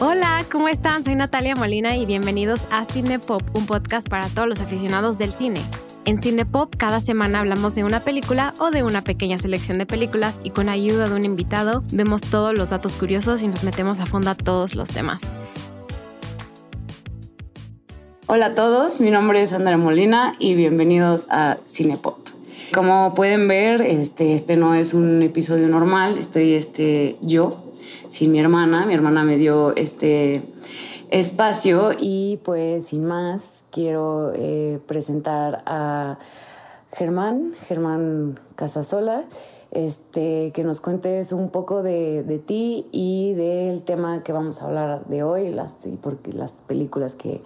Hola, ¿cómo están? Soy Natalia Molina y bienvenidos a Cinepop, un podcast para todos los aficionados del cine. En Cinepop cada semana hablamos de una película o de una pequeña selección de películas y con ayuda de un invitado vemos todos los datos curiosos y nos metemos a fondo a todos los temas. Hola a todos, mi nombre es Sandra Molina y bienvenidos a Cinepop. Como pueden ver, este, este no es un episodio normal, estoy este, yo sin mi hermana. Mi hermana me dio este espacio y pues sin más quiero eh, presentar a Germán, Germán Casasola, este, que nos cuentes un poco de, de, ti y del tema que vamos a hablar de hoy, las, porque las películas que,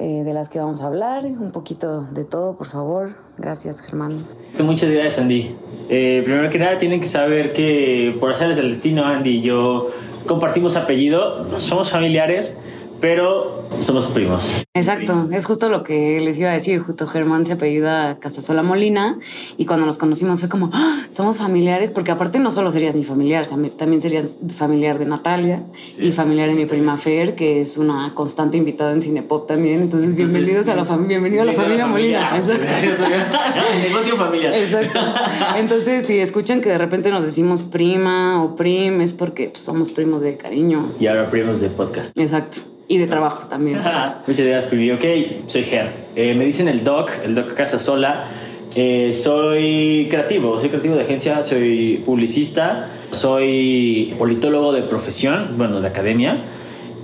eh, de las que vamos a hablar, un poquito de todo, por favor. Gracias, Germán. Muchas gracias, Andy. Eh, primero que nada, tienen que saber que por hacerles el destino, Andy y yo compartimos apellido, somos familiares, pero somos primos. Exacto, es justo lo que les iba a decir. Justo Germán se apellida Casasola Molina y cuando nos conocimos fue como, ¡Ah! somos familiares, porque aparte no solo serías mi familiar, también serías familiar de Natalia y familiar de mi prima Fer, que es una constante invitada en Cinepop también. Entonces, bienvenidos a la familia, bienvenido a la familia, Molina. Exacto. Negocio familiar. Exacto. Entonces, si escuchan que de repente nos decimos prima o prim, es porque pues, somos primos de cariño. Y ahora primos de podcast. Exacto y de trabajo también. Muchas gracias, Pibi. Ok, soy Ger. Eh, me dicen el Doc, el Doc Casa Sola. Eh, soy creativo, soy creativo de agencia, soy publicista, soy politólogo de profesión, bueno, de academia,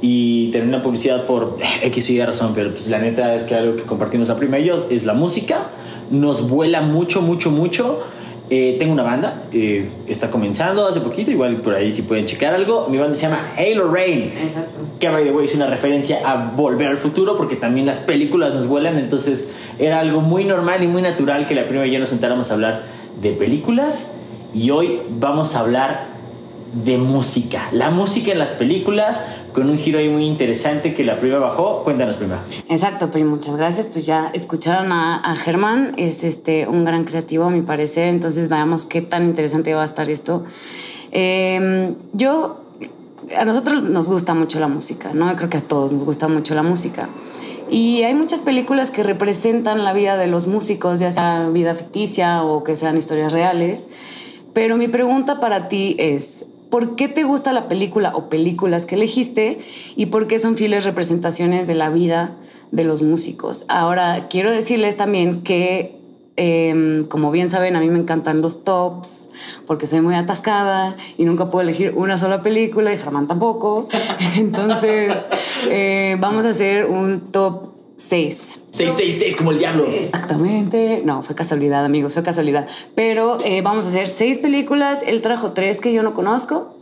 y terminé publicidad por X y Y razón, pero pues la neta es que algo que compartimos la prima y yo es la música, nos vuela mucho, mucho, mucho eh, tengo una banda, eh, está comenzando hace poquito, igual por ahí si pueden checar algo. Mi banda se llama Halo Rain. Exacto. Que by the way es una referencia a Volver al Futuro porque también las películas nos vuelan, entonces era algo muy normal y muy natural que la primera y yo nos sentáramos a hablar de películas y hoy vamos a hablar de música. La música en las películas con un giro ahí muy interesante que la prima bajó. Cuéntanos, prima. Exacto, pero muchas gracias. Pues ya escucharon a, Germán, es este, un gran creativo a mi parecer, entonces veamos qué tan interesante va a estar esto. Em, yo, a nosotros nos gusta mucho la música, ¿no? Creo que a todos nos gusta mucho la música. Y hay muchas películas que representan la vida de los músicos, ya sea vida ficticia o que sean historias reales. Pero mi pregunta para ti es, por qué te gusta la película o películas que elegiste y por qué son fieles representaciones de la vida de los músicos. Ahora, quiero decirles también que, em, como bien saben, a mí me encantan los tops porque soy muy atascada y nunca puedo elegir una sola película y Germán tampoco. Entonces, eh, vamos a hacer un top 6. 666 como el diablo. Exactamente. No, fue casualidad, amigos, fue casualidad. Pero eh, vamos a hacer seis películas. Él trajo tres que yo no conozco.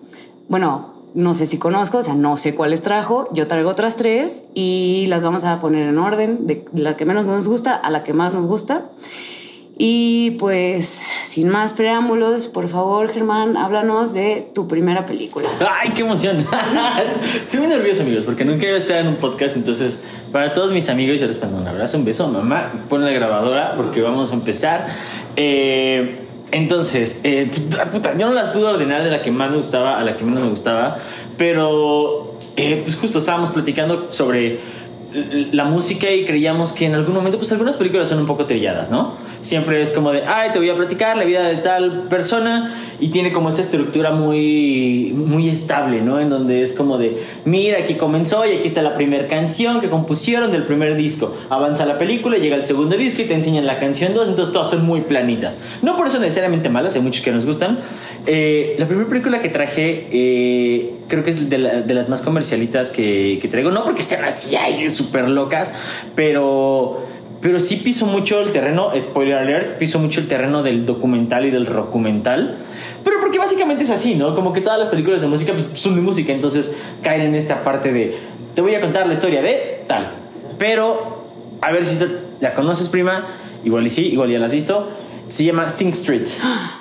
Bueno, no sé si conozco, o sea, no sé cuáles trajo. Yo traigo otras tres y las vamos a poner en orden de la que menos nos gusta a la que más nos gusta. Y pues, sin más preámbulos, por favor, Germán, háblanos de tu primera película. ¡Ay, qué emoción! Estoy muy nervioso, amigos, porque nunca iba a estar en un podcast. Entonces, para todos mis amigos, yo les mando un abrazo, un beso. Mamá, pon la grabadora porque vamos a empezar. Eh, entonces, eh, yo no las pude ordenar de la que más me gustaba a la que menos me gustaba, pero eh, pues justo estábamos platicando sobre la música y creíamos que en algún momento, pues algunas películas son un poco trilladas, ¿no? Siempre es como de, ay, te voy a platicar la vida de tal persona y tiene como esta estructura muy, muy estable, ¿no? En donde es como de, mira, aquí comenzó y aquí está la primera canción que compusieron del primer disco. Avanza la película, llega el segundo disco y te enseñan la canción 2, entonces todas son muy planitas. No por eso necesariamente malas, hay muchos que nos gustan. Eh, la primera película que traje, eh, creo que es de, las más comercialitas que, que, traigo, no porque sean así, ay, súper locas, pero pero sí piso mucho el terreno, spoiler alert, piso mucho el terreno del documental y del documental. Pero porque básicamente es así, ¿no? Como que todas las películas de música pues, son de música, entonces caen en esta parte de te voy a contar la historia de tal. Pero, a ver si la conoces, prima. Igual y sí, igual ya la has visto. Se llama Sing Street.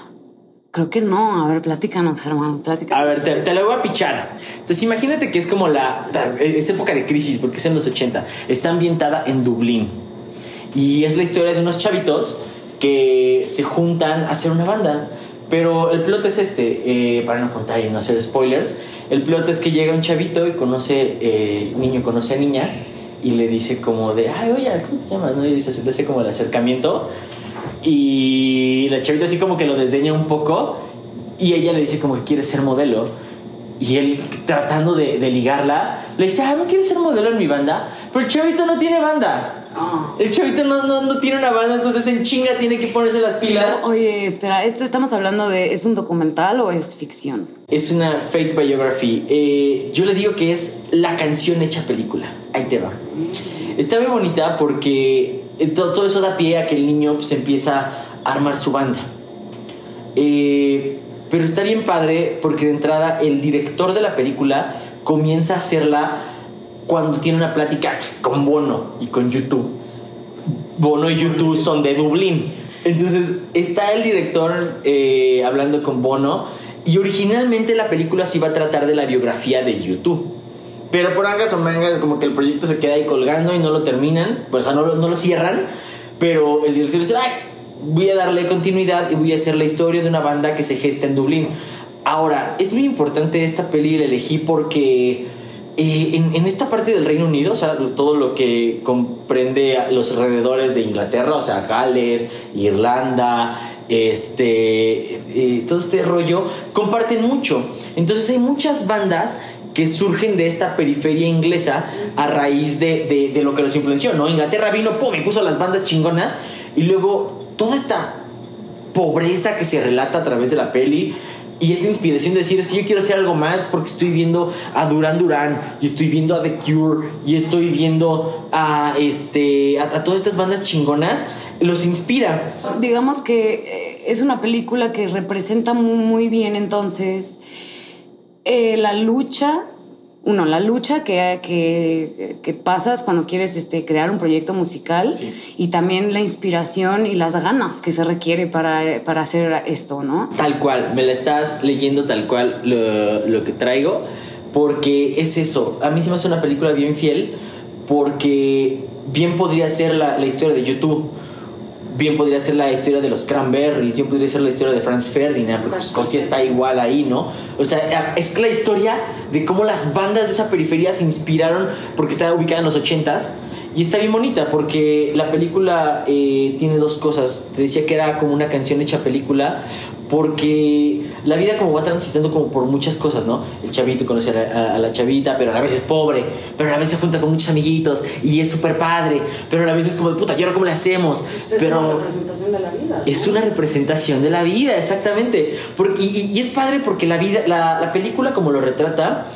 Creo que no. A ver, platícanos, Germán. Platícanos. A ver, te, te, la voy a pichar. Entonces, imagínate que es como la. Es época de crisis, porque es en los 80. Está ambientada en Dublín. Y es la historia de unos chavitos que se juntan a hacer una banda. Pero el plot es este, eh, para no contar y no hacer spoilers, el plot es que llega un chavito y conoce, eh, niño conoce a niña y le dice como de, ay, oye, ¿cómo te llamas? ¿No? Y se le hace como el acercamiento y la chavita así como que lo desdeña un poco y ella le dice como que quiere ser modelo y él tratando de, ligarla le dice, ah, no quieres ser modelo en mi banda, pero el chavito no tiene banda. Ah. El chavito no, no, no tiene una banda, entonces en chinga tiene que ponerse las pilas. Oye, espera, ¿esto estamos hablando de, ¿es un documental o es ficción? Es una fake biography. Eh, yo le digo que es la canción hecha película. Ahí te va. Está muy bonita porque eh, todo, todo eso da pie a que el niño pues, empieza a armar su banda. Eh, pero está bien padre porque de entrada el director de la película comienza a hacerla cuando tiene una plática con Bono y con YouTube. Bono y YouTube son de Dublín. Entonces está el director eh, hablando con Bono y originalmente la película sí iba a tratar de la biografía de YouTube. Pero por angas o mangas como que el proyecto se queda ahí colgando y no lo terminan, pues o sea, no, lo- no lo cierran. Pero el director dice, "Ay, voy a darle continuidad y voy a hacer la historia de una banda que se gesta en Dublín. Ahora, es muy importante esta peli, la elegí porque eh, en, esta parte del Reino Unido, o sea, todo lo que comprende los alrededores de Inglaterra, o sea, Gales, Irlanda, este, eh, todo este rollo, comparten mucho. Entonces hay muchas bandas que surgen de esta periferia inglesa a raíz de, de- de lo que los influenció, ¿no? Inglaterra vino, pum, y puso las bandas chingonas, y luego toda esta pobreza que se relata a través de la peli y esta inspiración de decir es que yo quiero hacer algo más porque estoy viendo a Duran Duran y estoy viendo a The Cure y estoy viendo a este a, todas estas bandas chingonas los inspira. Digamos que eh, es una película que representa muy, muy bien entonces eh, la lucha, uno, la lucha que, que, que pasas cuando quieres este, crear un proyecto musical Sí. y también la inspiración y las ganas que se requiere para, para hacer esto, ¿no? tal cual me la estás leyendo tal cual lo, lo que traigo porque es eso a mí se me hace una película bien fiel porque bien podría ser la, la historia de YouTube bien podría ser la historia de los Cranberries, bien podría ser la historia de Franz Ferdinand, porque pues, Escocia está igual ahí, ¿no? O sea, es la historia de cómo las bandas de esa periferia se inspiraron porque estaba ubicada en los 80s. Y está bien bonita porque la película eh, tiene dos cosas. Te decía que era como una canción hecha película porque la vida como va transitando como por muchas cosas, ¿no? El chavito conoce a la, a la chavita, pero a la vez es pobre, pero a la vez se junta con muchos amiguitos y es súper padre, pero a la vez es como de puta, ¿y ahora cómo le hacemos? pero representación de la vida. es una representación de la vida, exactamente. Porque, y, y es padre porque la vida, la, la película como lo retrata,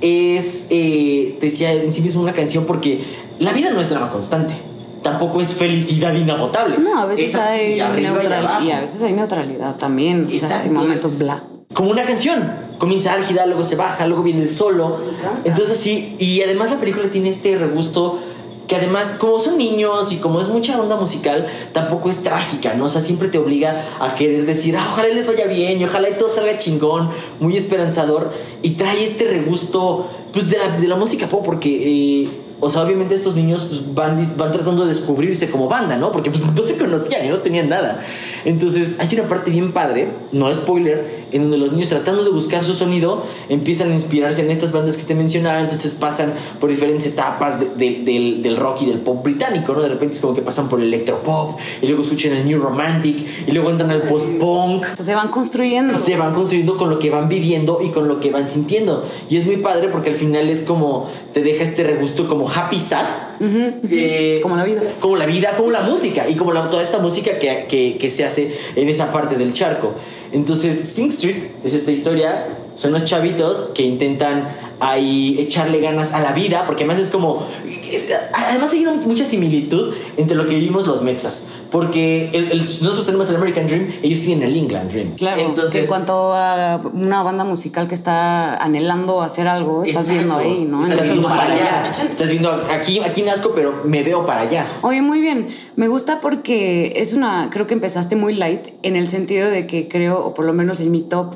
es, eh, te decía en sí mismo una canción porque la vida no es drama constante. Tampoco es felicidad inagotable. No, a veces hay y neutralidad abajo. y a veces hay neutralidad también. O sea, hay momentos bla. como una canción. Comienza álgida, luego se baja, luego viene el solo. Entonces sí, y además la película tiene este regusto que además, como son niños y como es mucha onda musical, tampoco es trágica, ¿no? O sea, siempre te obliga a querer decir, ah, ojalá les vaya bien y ojalá y todo salga chingón, muy esperanzador. Y trae este regusto, pues, de la, de la música pop, porque... eh, o sea, obviamente estos niños pues, van, van tratando de descubrirse como banda, ¿no? Porque pues, no se conocían y no tenían nada. Entonces, hay una parte bien padre, no spoiler, en donde los niños tratando de buscar su sonido empiezan a inspirarse en estas bandas que te mencionaba. Entonces, pasan por diferentes etapas de- de- del, del rock y del pop británico, ¿no? De repente es como que pasan por el electropop y luego escuchan el New Romantic y luego entran al post-punk se van construyendo. se van construyendo con lo que van viviendo y con lo que van sintiendo. Y es muy padre porque al final es como te deja este regusto como happy sad. eh, Como la vida. Como la vida, como la música y como la- toda esta música que, que- que se hace en esa parte del charco. Entonces, Sing Street es esta historia. Son los chavitos que intentan ahí echarle ganas a la vida, porque además es como. es- además, hay una- mucha similitud entre lo que vivimos los mexas. Porque el- el- nosotros tenemos el American Dream, ellos tienen el England Dream. Claro, Entonces, en cuanto a una banda musical que está anhelando hacer algo, estás Exacto. viendo ahí, ¿no? Estás En viendo para allá. Estás viendo aquí, aquí nazco, pero me veo para allá. Oye, muy bien. Me gusta porque es una, creo que empezaste muy light en el sentido de que creo, o por lo menos en mi top,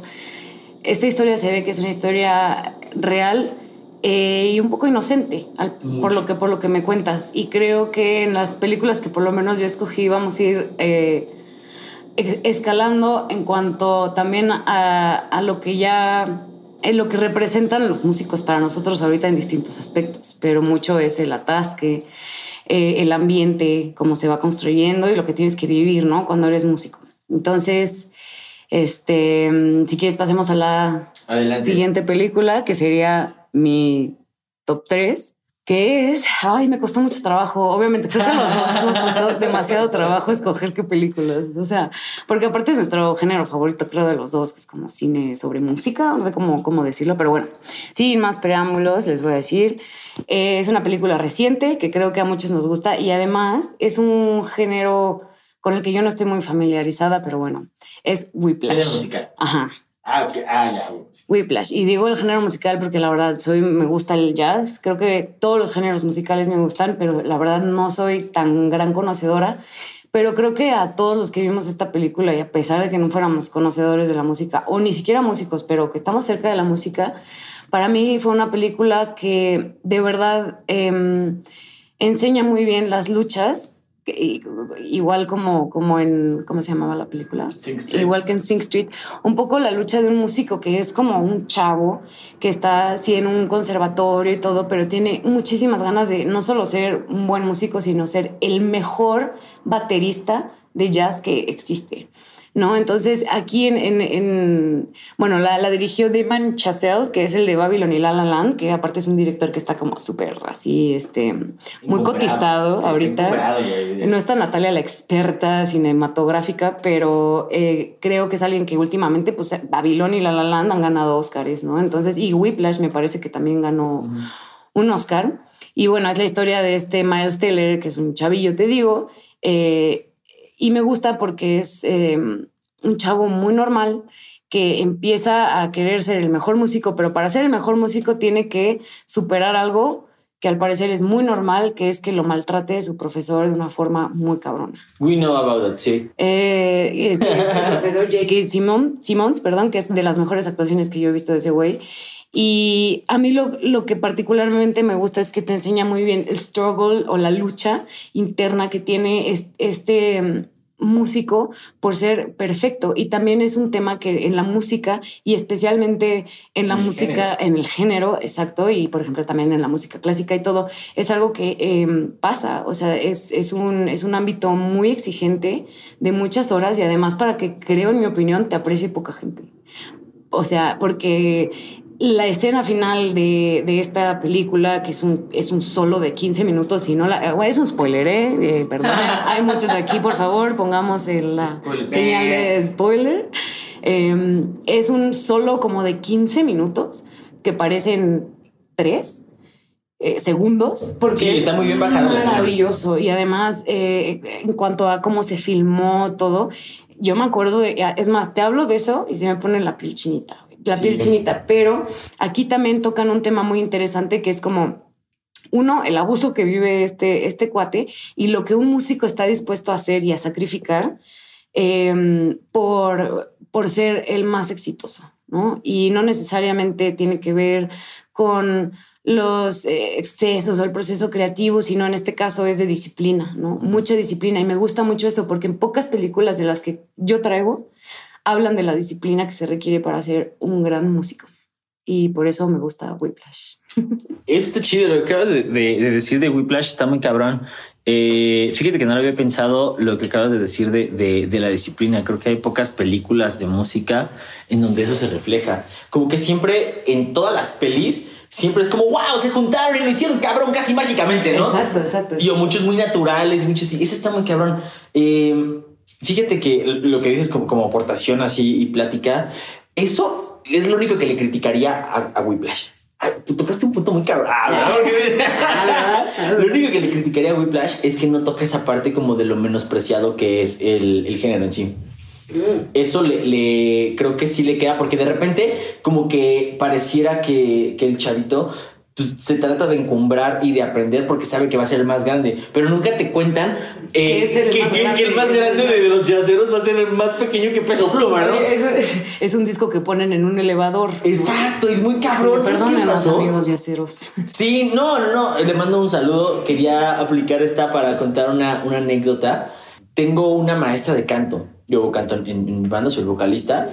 esta historia se ve que es una historia real eh, y un poco inocente, por, lo que, por lo que me cuentas. Y creo que en las películas que por lo menos yo escogí vamos a ir eh, escalando en cuanto también a, a lo que ya en lo que representan los músicos para nosotros ahorita en distintos aspectos, pero mucho es el atasque, eh, el ambiente, cómo se va construyendo y lo que tienes que vivir, ¿no? Cuando eres músico. Entonces, este, si quieres pasemos a la siguiente película, que sería mi top 3 que es, ay, me costó mucho trabajo. Obviamente, creo que los dos nos costó demasiado trabajo escoger qué películas. O sea, porque aparte es nuestro género favorito, creo, de los dos, que es como cine sobre música, no sé cómo, cómo decirlo, pero bueno, sin más preámbulos, les voy a decir. Eh, es una película reciente que creo que a muchos nos gusta y además es un género con el que yo no estoy muy familiarizada, pero bueno, es Whiplash. musical. Ajá. Ah, ok. Ah, ya. Whiplash. Y digo el género musical porque la verdad soy, me gusta el jazz. Creo que todos los géneros musicales me gustan, pero la verdad no soy tan gran conocedora. Pero creo que a todos los que vimos esta película, y a pesar de que no fuéramos conocedores de la música, o ni siquiera músicos, pero que estamos cerca de la música, para mí fue una película que de verdad em, enseña muy bien las luchas igual como, como en, ¿cómo se llamaba la película? Igual que en Sing Street, un poco la lucha de un músico que es como un chavo que está así en un conservatorio y todo, pero tiene muchísimas ganas de no solo ser un buen músico, sino ser el mejor baterista de jazz que existe. ¿No? Entonces, aquí en, bueno, la, dirigió Damon Chazelle, que es el de Babylon y La La Land, que aparte es un director que está como súper así, este, muy cotizado ahorita. No está Natalia la experta cinematográfica, pero eh, creo que es alguien que últimamente, pues, Babylon y La La Land han ganado Oscars, ¿no? Entonces, y Whiplash me parece que también ganó un Oscar. Y bueno, es la historia de este Miles Taylor, que es un chavillo, te digo, eh, y me gusta porque es em, un chavo muy normal que empieza a querer ser el mejor músico, pero para ser el mejor músico tiene que superar algo que al parecer es muy normal, que es que lo maltrate su profesor de una forma muy cabrona. We know about that, sí. Eh, el profesor J.K. Simmons, perdón, que es de las mejores actuaciones que yo he visto de ese güey. Y a mí lo, lo, que particularmente me gusta es que te enseña muy bien el struggle o la lucha interna que tiene este mm, músico por ser perfecto. Y también es un tema que en la música y especialmente en la música, en el género, exacto, y por ejemplo también en la música clásica y todo, es algo que em, pasa. O sea, es, es, un, es un ámbito muy exigente de muchas horas y además para que creo, en mi opinión, te aprecie poca gente. O sea, porque la escena final de, de, esta película, que es un, es un solo de 15 minutos, y no la, es un spoiler, ¿eh? perdón, hay muchos aquí, por favor, pongamos la señal de spoiler. Em, es un solo como de 15 minutos, que parecen tres eh, segundos, porque sí, está muy bien bajado. Maravilloso, y además, eh, en cuanto a cómo se filmó todo, yo me acuerdo de, es más, te hablo de eso y se me pone la piel chinita la piel chinita, pero aquí también tocan un tema muy interesante que es como uno, el abuso que vive este, este cuate y lo que un músico está dispuesto a hacer y a sacrificar em, por, por ser el más exitoso, ¿no? Y no necesariamente tiene que ver con los eh, excesos o el proceso creativo, sino en este caso es de disciplina, ¿no? Mucha disciplina y me gusta mucho eso porque en pocas películas de las que yo traigo hablan de la disciplina que se requiere para ser un gran músico. Y por eso me gusta Whiplash. Este chido, lo que acabas de, decir de Whiplash está muy cabrón. Eh, fíjate que no lo había pensado lo que acabas de decir de, de, la disciplina. Creo que hay pocas películas de música en donde eso se refleja. Como que siempre en todas las pelis, siempre es como, wow, se juntaron y lo hicieron cabrón casi mágicamente, ¿no? Exacto, exacto. Y o muchos muy naturales, muchos... Ese está muy cabrón. Eh, Fíjate que lo que dices como, como aportación así y plática, eso es lo único que le criticaría a, a Whiplash. tú tocaste un punto muy cabrón. Ah, lo único que le criticaría a Whiplash es que no toca esa parte como de lo menospreciado que es el, el género en sí. Mm. Eso le, le, creo que sí le queda porque de repente como que pareciera que, que el chavito se trata de encumbrar y de aprender porque sabe que va a ser el más grande, pero nunca te cuentan Eh, es el que, más que- grande que el más de- grande de los yaceros va a ser el más pequeño que peso pluma, ¿no? Es, es un disco que ponen en un elevador. Exacto, es muy cabrón. ¿Sabes qué Perdonen a los amigos yaceros. Sí, no, no, no. Le mando un saludo. Quería aplicar esta para contar una, una anécdota. Tengo una maestra de canto. Yo canto en, en- en mi banda, soy el vocalista.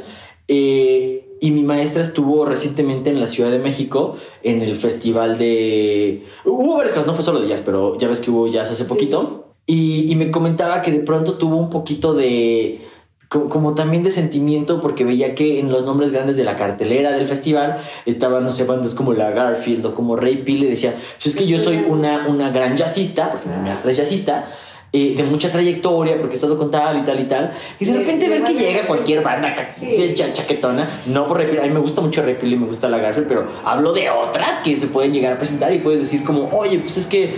Eh, y mi maestra estuvo recientemente en la Ciudad de México en el festival de... Hubo varias cosas, no fue solo de jazz, pero ya ves que hubo jazz hace poquito. Y, y me comentaba que de pronto tuvo un poquito de... co- Como también de sentimiento porque veía que en los nombres grandes de la cartelera del festival estaban, no sé, bandas como la Garfield o como Ray Peel y decía, "Pues es que yo soy una, una gran jazzista, porque mi maestra es jazzista, eh, de mucha trayectoria, porque he estado con tal y tal y tal, y de repente ver que llega cualquier banda Sí. cha- chaquetona, no por Peel, a mí me gusta mucho Peel y me gusta la Garfield, pero hablo de otras que se pueden llegar a presentar y puedes decir como, oye, pues es que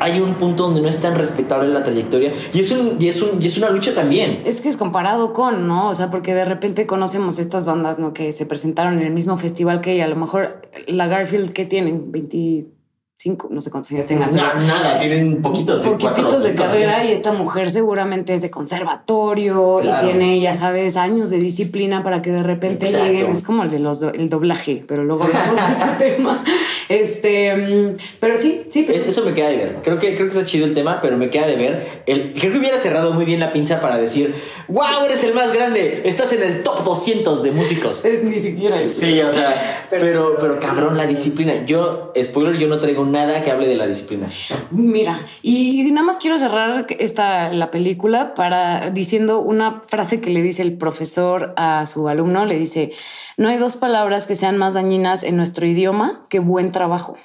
hay un punto donde no es tan respetable la trayectoria, y es, un, y es, un, y es una lucha también. Es que es comparado con, ¿no? O sea, porque de repente conocemos estas bandas, ¿no? Que se presentaron en el mismo festival que ella. A lo mejor la Garfield, que tienen? 25, no sé cuántos años tengan. pero- Na- nada, tienen poquitos de cuatro poquitos de cinco, carrera ¿sí? y esta mujer seguramente es de conservatorio Claro. y tiene, ya sabes, años de disciplina para que de repente Exacto. lleguen. Es como el de los do- el doblaje, pero luego hablamos de ese tema. Este, mm, pero sí, sí. Es- eso me queda de ver. Creo que, creo que está chido el tema, pero me queda de ver. El, creo que hubiera cerrado muy bien la pinza para decir, wow, eres el más grande, estás en el top 200 de músicos. Es ni siquiera eso. Sí, o sea, pero, pero cabrón, la disciplina. Yo, spoiler, yo no traigo nada que hable de la disciplina. Mira, y nada más quiero cerrar esta la película para diciendo una frase que le dice el profesor a su alumno, le dice, no hay dos palabras que sean más dañinas en nuestro idioma que buen trabajo.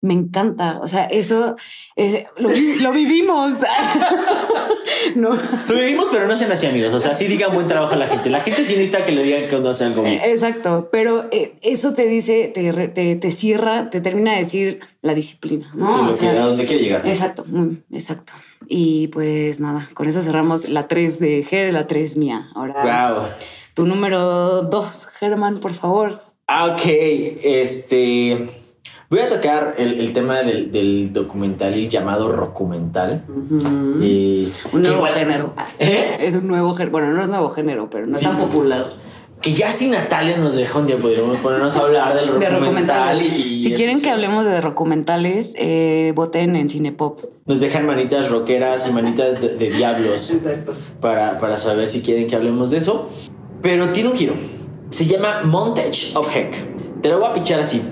Me encanta, o sea, eso es- lo, vi- lo vivimos. no. Lo vivimos, pero no sean así, amigos. O sea, sí digan buen trabajo a la gente. La gente sí necesita que le digan que uno hace algo bien. Exacto, pero eh, eso te dice, te, te, te cierra, te termina de decir la disciplina, ¿no? Sí, lo O sea, que, a donde quiere llegar. Exacto, exacto. Y pues nada, con eso cerramos la 3 de Ger, la 3 mía. Ahora Wow. tu número 2, Germán, por favor. Ah, ok, este. Voy a tocar el, el tema del, del documental llamado Rocumental. Eh, Un nuevo género. ¿Eh? Es un nuevo género. Bueno, no es nuevo género, pero no es tan popular. Que ya si Natalia nos deja un día, podríamos ponernos a hablar del De documental. y, si quieren que hablemos de documentales, eh, voten en Cinepop. Nos dejan manitas rockeras y manitas de, de diablos Exacto. para, para saber si quieren que hablemos de eso. Pero tiene un giro. Se llama Montage of Heck. Te lo voy a pichar así.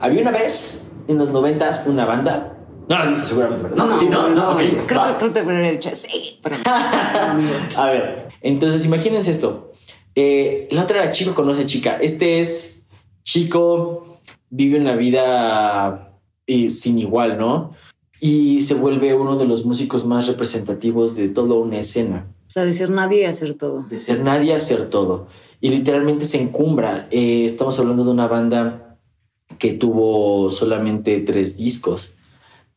Había una vez, en los noventas, una banda. No la has visto seguramente, ¿verdad? No, sí, no, no. ok, creo, va. que, creo que hubiera dicho, sí, pero A ver, entonces imagínense esto. Eh, la otra era chico conoce chica. Este es chico, vive una vida eh, sin igual, ¿no? Y se vuelve uno de los músicos más representativos de toda una escena. O sea, decir nadie y hacer todo. De ser nadie a ser todo. Y literalmente se encumbra. Eh, estamos hablando de una banda que tuvo solamente tres discos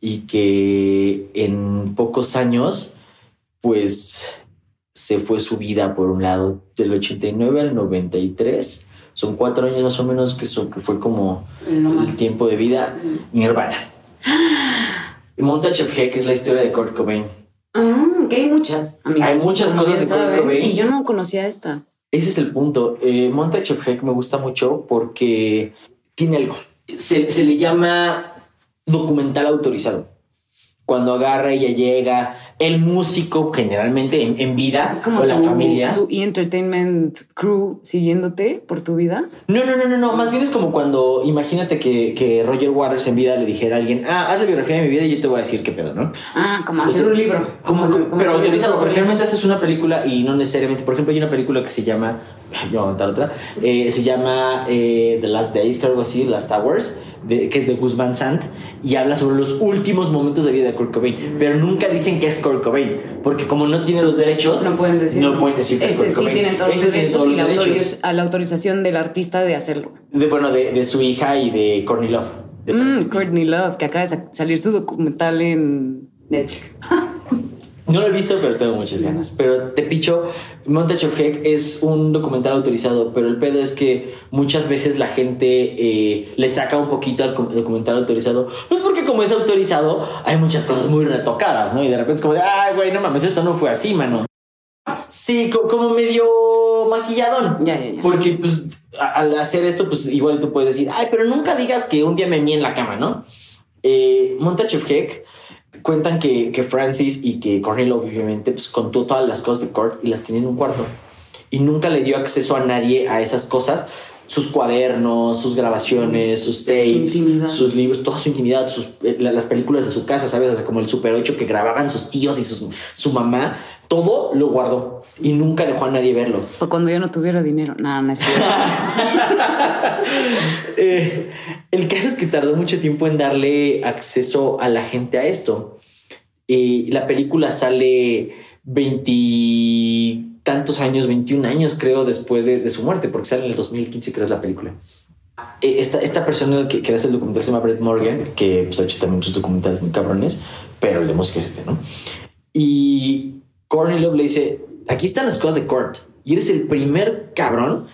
y que en pocos años, pues se fue su vida por un lado del 89 al 93. Son cuatro años más o menos que, son, que fue como No el tiempo de vida Nirvana. Montage of Heck es la historia de Kurt Cobain. Ah, que hay muchas. Hay muchas cosas de Kurt Cobain. Y yo no conocía esta. Ese es el punto. Eh, Montage of me gusta mucho porque tiene algo. Se, se le llama documental autorizado. Cuando agarra, ella llega, el músico generalmente en, en vida Es como o la tu, familia. tu entertainment crew siguiéndote por tu vida. No, no, no, no, no. Más bien es como cuando imagínate que, que Roger Waters en vida le dijera a alguien, ah, haz la biografía de mi vida y yo te voy a decir qué pedo, ¿no? Ah, como hacer un libro. Como, como pero escribir autorizado, tu- porque generalmente haces una película y no necesariamente, por ejemplo, hay una película que se llama, yo voy a contar otra, eh, se llama eh, The Last Days, creo algo así, Last Hours, de, que es de Guzmán Sant, y habla sobre los últimos momentos de vida de Kurt Cobain, pero nunca dicen que es Kurt Cobain, porque como no tiene los derechos, No pueden decir. no pueden decir que es Este Kurt sí Cobain. tienen todos Este los tiene derechos todos los la, derechos. a la autorización del artista de hacerlo. De, bueno, de, de su hija y de Courtney Love. de Mm. Courtney Love, que acaba de sa- salir su documental en Netflix. No lo he visto, pero tengo muchas ganas. Pero te picho, Montage of Heck es un documental autorizado, pero el pedo es que muchas veces la gente eh, le saca un poquito al documental autorizado. Pues porque como es autorizado, hay muchas cosas muy retocadas, ¿no? Y de repente es como de, ay, güey, no mames, esto no fue así, mano. Sí, como medio maquilladón. Ya, ya, ya. Porque, pues, al hacer esto, pues igual tú puedes decir, ay, pero nunca digas que un día me mié en la cama, ¿no? Eh, Montage of Heck cuentan que, que Francis y que Cornelio, obviamente, pues contó todas las cosas de Kurt y las tenía en un cuarto. Y nunca le dio acceso a nadie a esas cosas. Sus cuadernos, sus grabaciones, sus tapes, sus libros, toda su intimidad, sus, eh, las películas de su casa, ¿sabes? O sea, como el Super 8 que grababan sus tíos y sus, su mamá todo lo guardó y nunca dejó a nadie verlo. Pues cuando yo no tuviera dinero, nada, no eh, el caso es que tardó mucho tiempo en darle acceso a la gente a esto. Y la película sale veintitantos años, 21 años creo después de, de, su muerte, porque sale en el 2015 creo es la película. Esta, esta persona que, que hace el documental se llama Brett Morgan, que pues, ha hecho también muchos documentales muy cabrones, pero el de música es este, ¿no? Y Courtney Love le dice, aquí están las cosas de Kurt y eres el primer cabrón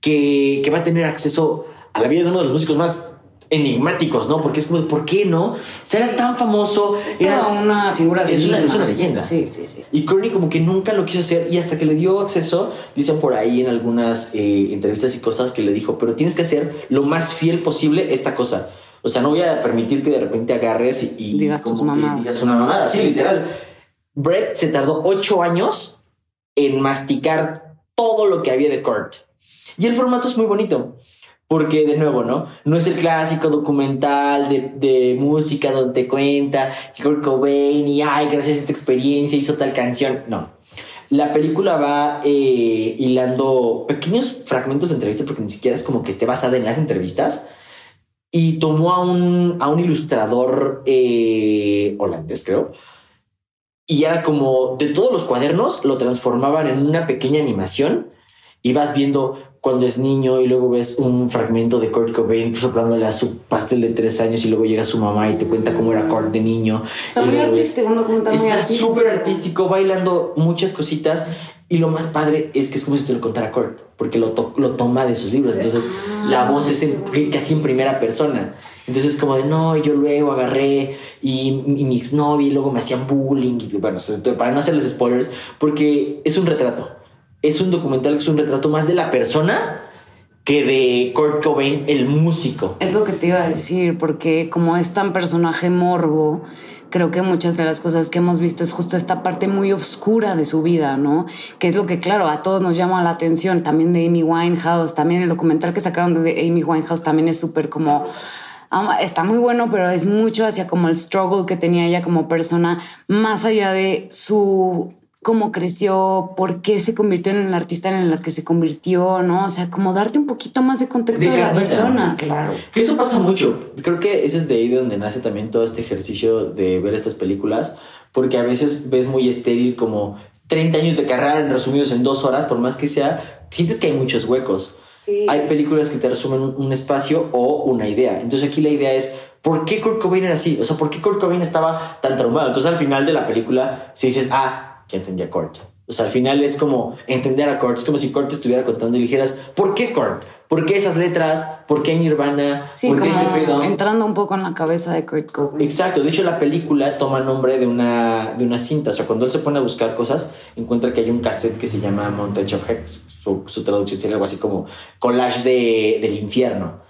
que, que va a tener acceso a la vida de uno de los músicos más enigmáticos, ¿no? Porque es como, ¿por qué no? O sea, eras tan famoso. Era una figura de es una, es una leyenda. Sí, sí, sí. Y Courtney como que nunca lo quiso hacer y hasta que le dio acceso, dicen por ahí en algunas eh, entrevistas y cosas que le dijo, pero tienes que hacer lo más fiel posible esta cosa. O sea, no voy a permitir que de repente agarres y, y digas, como tus mamadas. digas una mamada, sí, literal. Brett se tardó ocho años en masticar todo lo que había de Kurt. Y el formato es muy bonito. Porque, de nuevo, ¿no? No es el clásico documental de, de, música donde te cuenta que Kurt Cobain y, ay, gracias a esta experiencia hizo tal canción. No. La película va eh, hilando pequeños fragmentos de entrevistas porque ni siquiera es como que esté basada en las entrevistas. Y tomó a un, a un ilustrador eh, holandés, creo, y era como de todos los cuadernos lo transformaban en una pequeña animación y vas viendo cuando es niño y luego ves un fragmento de Kurt Cobain soplándole a su pastel de tres años y luego llega su mamá y te cuenta cómo era Kurt de niño. Está muy artístico, un documental muy Está artístico. súper artístico, bailando muchas cositas y lo más padre es que es como si te lo contara Kurt, porque lo, to lo toma de sus libros. Entonces Ah. la voz es en, casi en primera persona. Entonces como de, no, yo luego agarré y, y mi exnovia y luego me hacían bullying. Y bueno, para no hacerles spoilers, porque es un retrato. Es un documental que es un retrato más de la persona que de Kurt Cobain, el músico. Es lo que te iba a decir, porque como es tan personaje morbo, creo que muchas de las cosas que hemos visto es justo esta parte muy oscura de su vida, ¿no? Que es lo que, claro, a todos nos llama la atención, también de Amy Winehouse, también el documental que sacaron de Amy Winehouse también es súper como... Está muy bueno, pero es mucho hacia como el struggle que tenía ella como persona, más allá de su cómo creció, por qué se convirtió en el artista en el que se convirtió, ¿no? O sea, como darte un poquito más de contexto de, de la persona, claro. Que eso pasa mucho. Creo que ese es de ahí de donde nace también todo este ejercicio de ver estas películas, porque a veces ves muy estéril como 30 años de carrera resumidos en dos horas, por más que sea, sientes que hay muchos huecos. Sí. Hay películas que te resumen un, un espacio o una idea. Entonces aquí la idea es, ¿por qué Kurt Cobain era así? O sea, ¿por qué Kurt Cobain estaba tan traumado? Entonces al final de la película, si dices, ah, ya entendí a Kurt. O sea, al final es como entender a Kurt. Es como si Kurt estuviera contando y dijeras, ¿por qué Kurt? ¿Por qué esas letras? ¿Por qué Nirvana? Sí, ¿Por qué este pedo? entrando un poco en la cabeza de Kurt Cobain. Exacto. De hecho, la película toma nombre de una, de una cinta. O sea, cuando él se pone a buscar cosas, encuentra que hay un cassette que se llama Montage of Heck. Su, su traducción sería algo así como collage de, del infierno.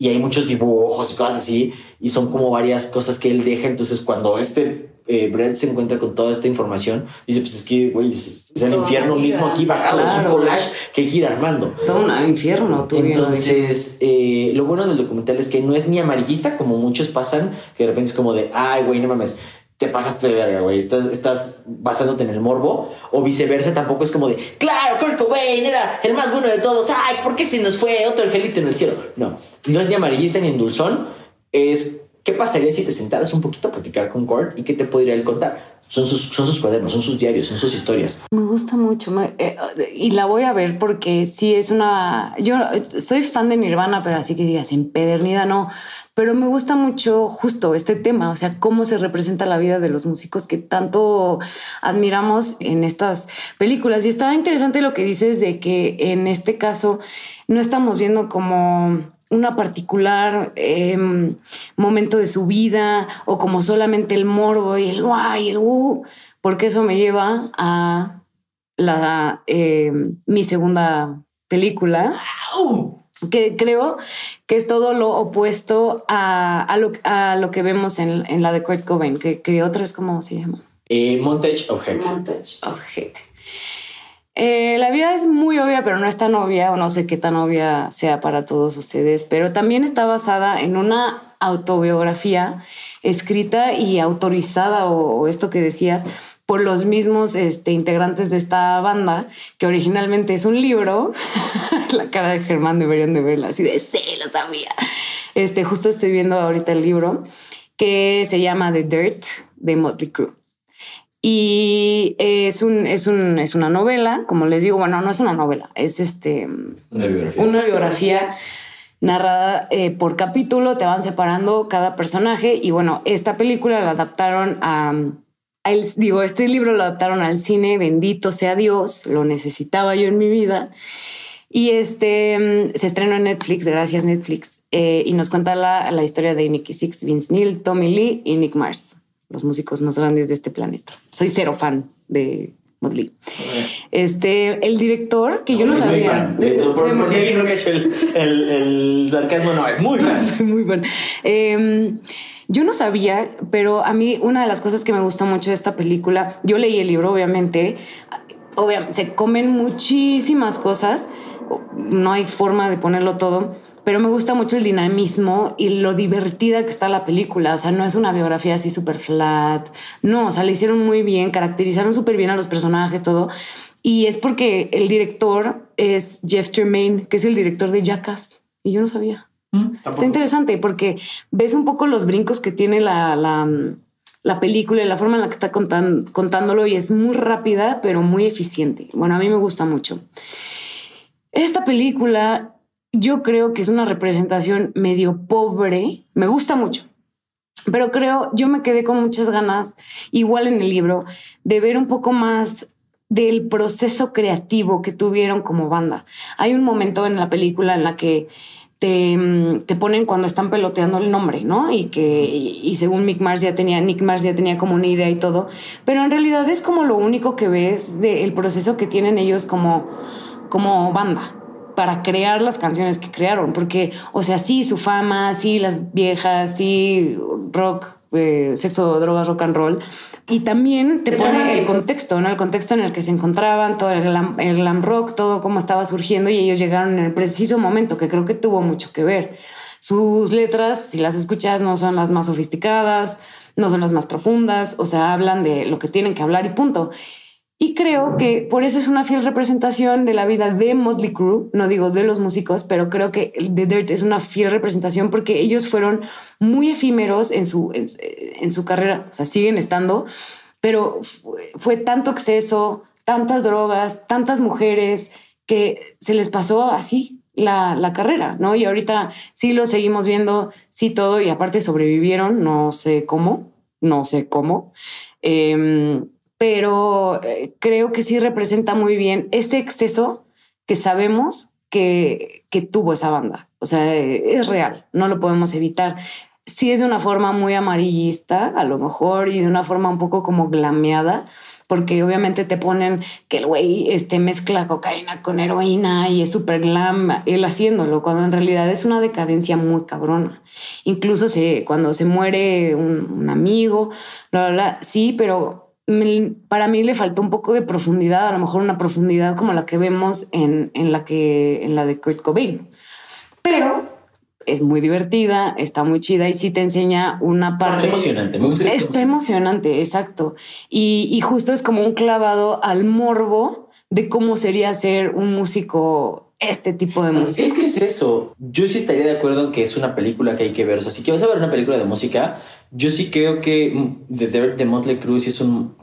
Y hay muchos dibujos y cosas así. Y son como varias cosas que él deja. Entonces, cuando este eh, Brett se encuentra con toda esta información, dice, pues es que, güey, es, es el infierno mismo aquí bajado, es un claro. collage que hay que ir armando. Todo un infierno, tú. Entonces, eh, lo bueno del documental es que no es ni amarillista como muchos pasan, que de repente es como de, ay, güey, no mames, te pasaste de verga, güey, estás, estás basándote en el morbo, o viceversa, tampoco es como de, claro, Kurt Cobain era el más bueno de todos, ay, ¿por qué se nos fue otro angelito en el cielo? No, no es ni amarillista ni endulzón, es ¿Qué pasaría si te sentaras un poquito a platicar con Kurt y qué te podría él contar? Son sus, son sus cuadernos, son sus diarios, son sus historias. Me gusta mucho me, eh, y la voy a ver porque sí es una... Yo soy fan de Nirvana, pero así que digas, empedernida no. Pero me gusta mucho justo este tema, o sea, cómo se representa la vida de los músicos que tanto admiramos en estas películas. Y está interesante lo que dices de que en este caso no estamos viendo como una particular em, momento de su vida o como solamente el morbo y el guay y el uh, porque eso me lleva a la, em, mi segunda película. Que creo que es todo lo opuesto a, lo, a lo, que vemos en, en, la de Kurt Cobain, que, que otra es como se llama. Eh, Montage of Heck. Montage of Heck. Eh, la vida es muy obvia, pero no es tan obvia, o no sé qué tan obvia sea para todos ustedes, pero también está basada en una autobiografía escrita y autorizada, o, esto que decías, por los mismos este, integrantes de esta banda, que originalmente es un libro. la cara de Germán deberían de verla, así de, sí, lo sabía. Este, justo estoy viendo ahorita el libro que se llama The Dirt de Motley Crue. Y es, un, es, un, es una novela, como les digo, bueno, no es una novela, es este, una biografía, una biografía narrada eh, por capítulo, te van separando cada personaje y bueno, esta película la adaptaron a, digo, este libro lo adaptaron al cine, bendito sea Dios, lo necesitaba yo en mi vida. Y este se estrenó en Netflix, gracias Netflix, eh, y nos cuenta la, la historia de Nicky Six, Vince Neil, Tommy Lee y Nick Mars los músicos más grandes de este planeta. Soy cero fan de Motley. Este, el director, que yo no, sabía. por, si no ha hecho el, el, sarcasmo, no, es muy fan. muy fan. Em, yo no sabía, pero a mí una de las cosas que me gustó mucho de esta película, yo leí el libro, obviamente, obviamente se comen muchísimas cosas, no hay forma de ponerlo todo, pero me gusta mucho el dinamismo y lo divertida que está la película. O sea, no es una biografía así súper flat. No, o sea, le hicieron muy bien, caracterizaron súper bien a los personajes, todo. Y es porque el director es Jeff Tremaine, que es el director de Jackass. Y yo no sabía. Mm, está interesante porque ves un poco los brincos que tiene la, la, la película y la forma en la que está contándolo y es muy rápida, pero muy eficiente. Bueno, a mí me gusta mucho. Esta película yo creo que es una representación medio pobre. Me gusta mucho. Pero creo, yo me quedé con muchas ganas, igual en el libro, de ver un poco más del proceso creativo que tuvieron como banda. Hay un momento en la película en la que te, mm, te, ponen cuando están peloteando el nombre, ¿no? Y que, y, según Mick Mars ya tenía, Nick Mars ya tenía como una idea y todo, pero en realidad es como lo único que ves del proceso que tienen ellos como, como banda para crear las canciones que crearon, porque, o sea, sí, su fama, sí, las viejas, sí, rock, eh, sexo, drogas, rock and roll, y también te pone el contexto, ¿no? El contexto en el que se encontraban, todo el glam, el glam rock, todo cómo estaba surgiendo y ellos llegaron en el preciso momento, que creo que tuvo mucho que ver. Sus letras, si las escuchas, no son las más sofisticadas, no son las más profundas, o sea, hablan de lo que tienen que hablar y punto. Y creo que por eso es una fiel representación de la vida de Motley Crue, no digo de los músicos, pero creo que The Dirt es una fiel representación porque ellos fueron muy efímeros en su, en, su carrera, o sea, siguen estando, pero fue, tanto exceso, tantas drogas, tantas mujeres, que se les pasó así la, la, carrera, ¿no? Y ahorita sí lo seguimos viendo, sí todo, y aparte sobrevivieron, no sé cómo, no sé cómo. Eh, pero eh, creo que sí representa muy bien ese exceso que sabemos que, que tuvo esa banda. O sea, es real, no lo podemos evitar. Sí es de una forma muy amarillista, a lo mejor, y de una forma un poco como glameada, porque obviamente te ponen que el güey este, mezcla cocaína con heroína y es súper glam él haciéndolo, cuando en realidad es una decadencia muy cabrona. Incluso se, cuando se muere un, un amigo, bla, bla, bla, sí, pero para mí le faltó un poco de profundidad, a lo mejor una profundidad como la que vemos en, en, la, que, en la de Kurt Cobain. Pero es muy divertida, está muy chida y sí te enseña una parte. Está emocionante, me gusta. Está emocionante, exacto. Y, y justo es como un clavado al morbo de cómo sería ser un músico este tipo de música. Es que es eso. Yo sí estaría de acuerdo en que es una película que hay que ver. O sea, si vas a ver una película de música, yo sí creo que The Dirt de Motley Crue es un...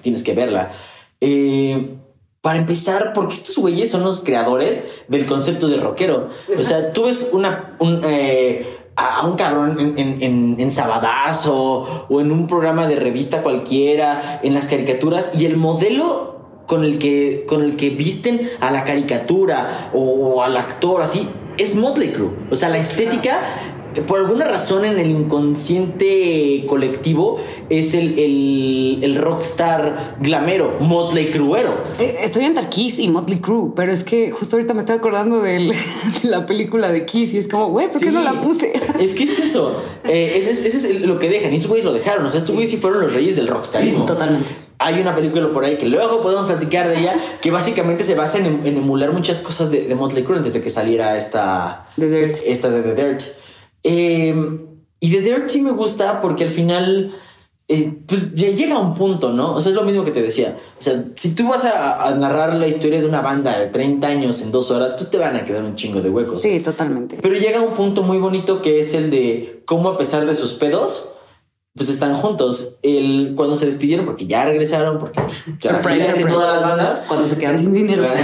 Tienes que verla. Eh, para empezar, porque estos güeyes son los creadores del concepto de rockero. O sea, tú ves una... Eh, a un cabrón en, en, en, Sabadazo o en un programa de revista cualquiera, en las caricaturas, y el modelo con el que, con el que visten a la caricatura o, al actor, así, es Motley Crue. O sea, la estética, por alguna razón en el inconsciente colectivo, es el, el, el rockstar glamero, Motley Cruero. Eh, Estoy entre Kiss y Motley Crue, pero es que justo ahorita me estoy acordando del- de la película de Kiss y es como, güey, ¿por qué Sí. no la puse? Es que es eso. Eh, ese, es- ese es lo que dejan. Y estos güeyes lo dejaron. O sea, estos güeyes sí fueron los reyes del rockstarismo. Totalmente. Hay una película por ahí que luego podemos platicar de ella, que básicamente se basa en, em- en emular muchas cosas de, de Motley Crue antes de que saliera esta, The Dirt. esta de The Dirt. Eh, y The Dirt sí me gusta porque al final, eh, pues lle- llega a un punto, ¿no? O sea, es lo mismo que te decía. O sea, si tú vas a, a narrar la historia de una banda de 30 años en dos horas, pues te van a quedar un chingo de huecos. Sí, totalmente. Pero llega un punto muy bonito que es el de cómo a pesar de sus pedos, pues están juntos. El, cuando se despidieron, porque ya regresaron, porque pues, ya surprise. todas las bandas. Cuando se quedan sin dinero.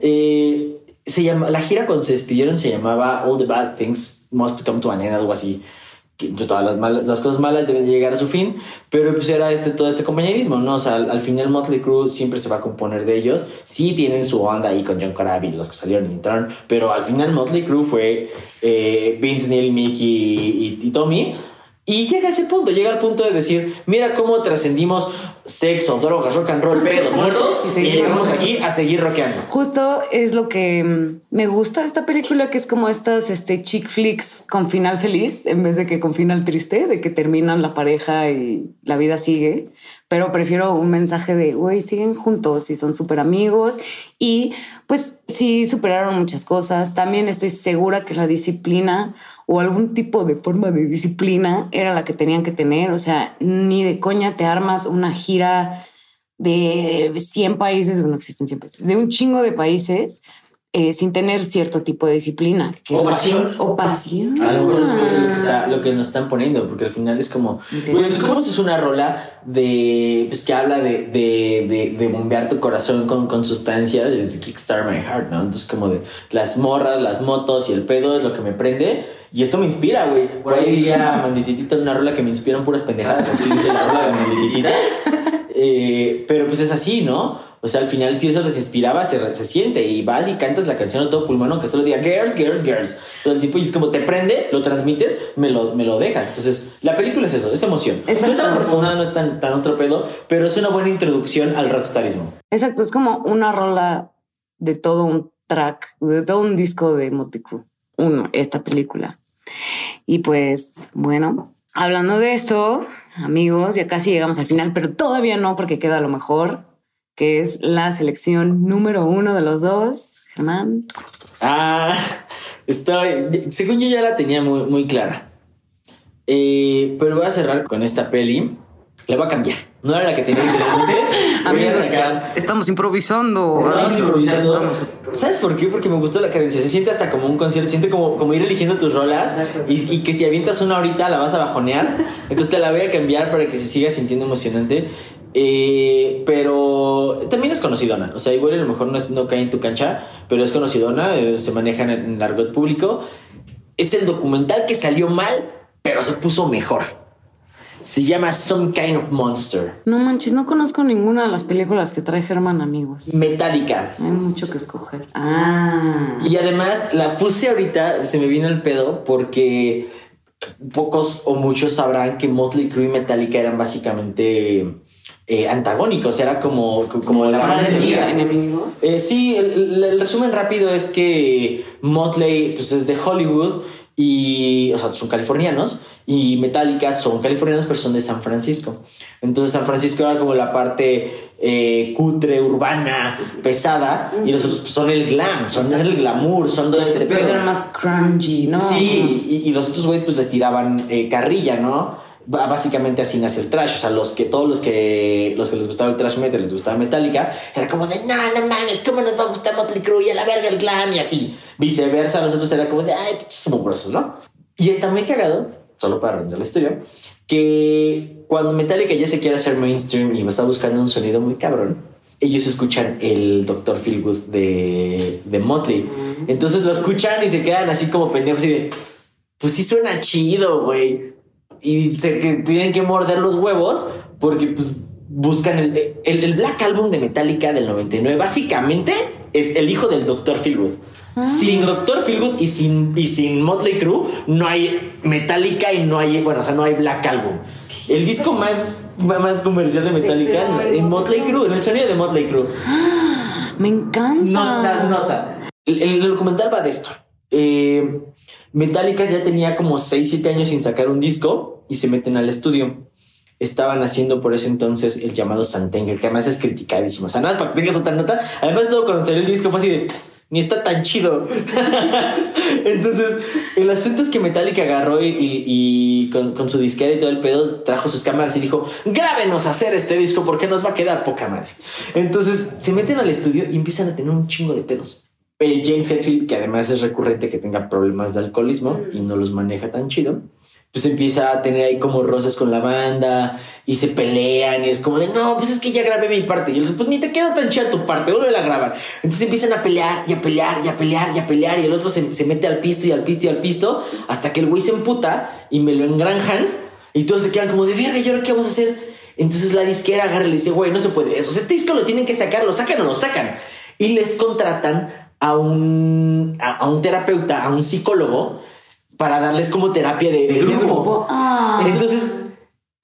Eh, se llama, la gira cuando se despidieron se llamaba All the Bad Things Must Come to an End, algo así. Que todas las, malas, las cosas malas deben llegar a su fin, pero pues era este, todo este compañerismo, ¿no? O sea, al, al final Motley Crue siempre se va a componer de ellos. Sí tienen su onda ahí con John Corabi, los que salieron y entraron, pero al final Motley Crue fue eh, Vince Neil, Mickey y, y- y Tommy. Y llega a ese punto, llega al punto de decir, mira cómo trascendimos sexo, drogas, rock and roll, pedos, muertos, Y llegamos aquí. a seguir rockeando. Justo es lo que mm, me gusta de esta película, que es como estas este, chick flicks con final feliz, en vez de que con final triste, de que terminan la pareja y la vida sigue. Pero prefiero un mensaje de, güey, siguen juntos y son súper amigos. Y pues sí, superaron muchas cosas. También estoy segura que la disciplina o algún tipo de forma de disciplina era la que tenían que tener. O sea, ni de coña te armas una gira de 100 países, bueno, no existen 100 países, de un chingo de países eh, sin tener cierto tipo de disciplina. que O pasión. O pasión. A lo mejor eso es lo que, está, lo que nos están poniendo, porque al final es como, güey, pues, ¿cómo haces una rola de, pues, que habla de, de, de, de bombear tu corazón con, con sustancias? Es Kickstart My Heart, ¿no? Entonces, como de las morras, las motos y el pedo es lo que me prende. Y esto me inspira, güey. Por ahí diría Mandititita una rola que me inspiran puras pendejadas. Así dice la rola de Mandititita. Eh, pero pues es así, ¿no? O sea, al final, si eso les inspiraba, se, se siente y vas y cantas la canción a todo pulmón, que solo diga girls, girls, girls. Todo el tiempo y es como te prende, lo transmites, me lo, me lo dejas. Entonces, la película es eso, es emoción. No es tan profunda, no es tan, tan otro pedo, pero es una buena introducción al rockstarismo. Exacto, es como una rola de todo un track, de todo un disco de Crue. Uno, esta película. Y pues, bueno, hablando de eso, amigos, ya casi llegamos al final, pero todavía no, porque queda lo mejor, que es la selección número uno de los dos. Germán, Ah, estoy. Según yo ya la tenía muy, muy clara. Eh, pero voy a cerrar con esta peli. La voy a cambiar. No era la que tenía anteriormente. Amigos, sacar. estamos improvisando. Estamos improvisando. estamos- ¿Sabes por qué? Porque me gustó la cadencia. Se siente hasta como un concierto. Se siente como, como ir eligiendo tus rolas. Y, y que si avientas una ahorita la vas a bajonear. Entonces te la voy a cambiar para que se siga sintiendo emocionante. Eh, pero también es conocidona. O sea, igual a lo mejor no, es- no cae en tu cancha, pero es conocidona. eh, se maneja en el, en argot público. Es el documental que salió mal, pero se puso mejor. Se llama Some Kind of Monster. No manches, no conozco ninguna de las películas que trae Germán, amigos. Metallica. Hay mucho que escoger. Ah. Y además la puse ahorita, se me vino el pedo porque pocos o muchos sabrán que Motley Crue y Metallica eran básicamente eh, antagónicos, era como, como la enemiga. enemigos. Eh, sí, el, el- el resumen rápido es que Motley pues, es de Hollywood y, o sea, son californianos y Metallica son californianos pero son de San Francisco. Entonces San Francisco era como la parte eh, cutre, urbana, pesada y los otros pues, son el glam, son el glamour, son todo este pedo. eran más crunchy, ¿no? Sí, y, y los otros güeyes pues les tiraban eh, carrilla, ¿no? Básicamente así nace el trash, o sea, los que todos los que los que les gustaba el trash metal, les gustaba Metallica, era como de, no, no mames, ¿cómo nos va a gustar Motley Crue y a la verga el glam y así? Viceversa, nosotros era como de, ay, mugrosos, ¿no? Y está muy cagado, solo para arruinar la historia, que cuando Metallica ya se quiere hacer mainstream y está buscando un sonido muy cabrón, ellos escuchan el Dr. Feelgood de, de Motley. Entonces lo escuchan y se quedan así como pendejos y de, pues sí suena chido, güey. Y se que tienen que morder los huevos porque pues buscan el, el, el Black Album de Metallica del 99. Básicamente es el hijo del Dr. Feelgood. Sin Doctor Feelgood y sin, y sin Motley Crue no hay Metallica y no hay, bueno, o sea, no hay Black Album. El disco más, más comercial de Metallica en Motley Crue, en el sonido de Motley Crue. Me encanta. Nota, nota. El, el documental va de esto. Eh, Metallica ya tenía como 6, 7 años sin sacar un disco y se meten al estudio. Estaban haciendo por ese entonces el llamado Santenger, que además es criticadísimo. O sea, nada más para que tengas otra nota. Además, todo cuando salió el disco fue así de ni está tan chido. Entonces, el asunto es que Metallica agarró y, y- y con, con su disquera y todo el pedo trajo sus cámaras y dijo: Grábenos a hacer este disco porque nos va a quedar poca madre. Entonces, se meten al estudio y empiezan a tener un chingo de pedos. James Hetfield, que además es recurrente que tenga problemas de alcoholismo y no los maneja tan chido, pues empieza a tener ahí como roces con la banda y se pelean y es como de no, pues es que ya grabé mi parte y él dice, pues ni te queda tan chida tu parte, vuelve a grabar. Entonces empiezan a pelear y a pelear y a pelear y a pelear y el otro se, se mete al pisto y al pisto y al pisto hasta que el güey se emputa y me lo engranjan y todos se quedan como de verga, ¿y ahora qué vamos a hacer? Entonces la disquera agarra y le dice, güey, no se puede eso, O sea, este disco lo tienen que sacar, lo sacan o lo sacan. Y les contratan a un, a un terapeuta, a un psicólogo, para darles como terapia de, de grupo. grupo. Ah. Entonces,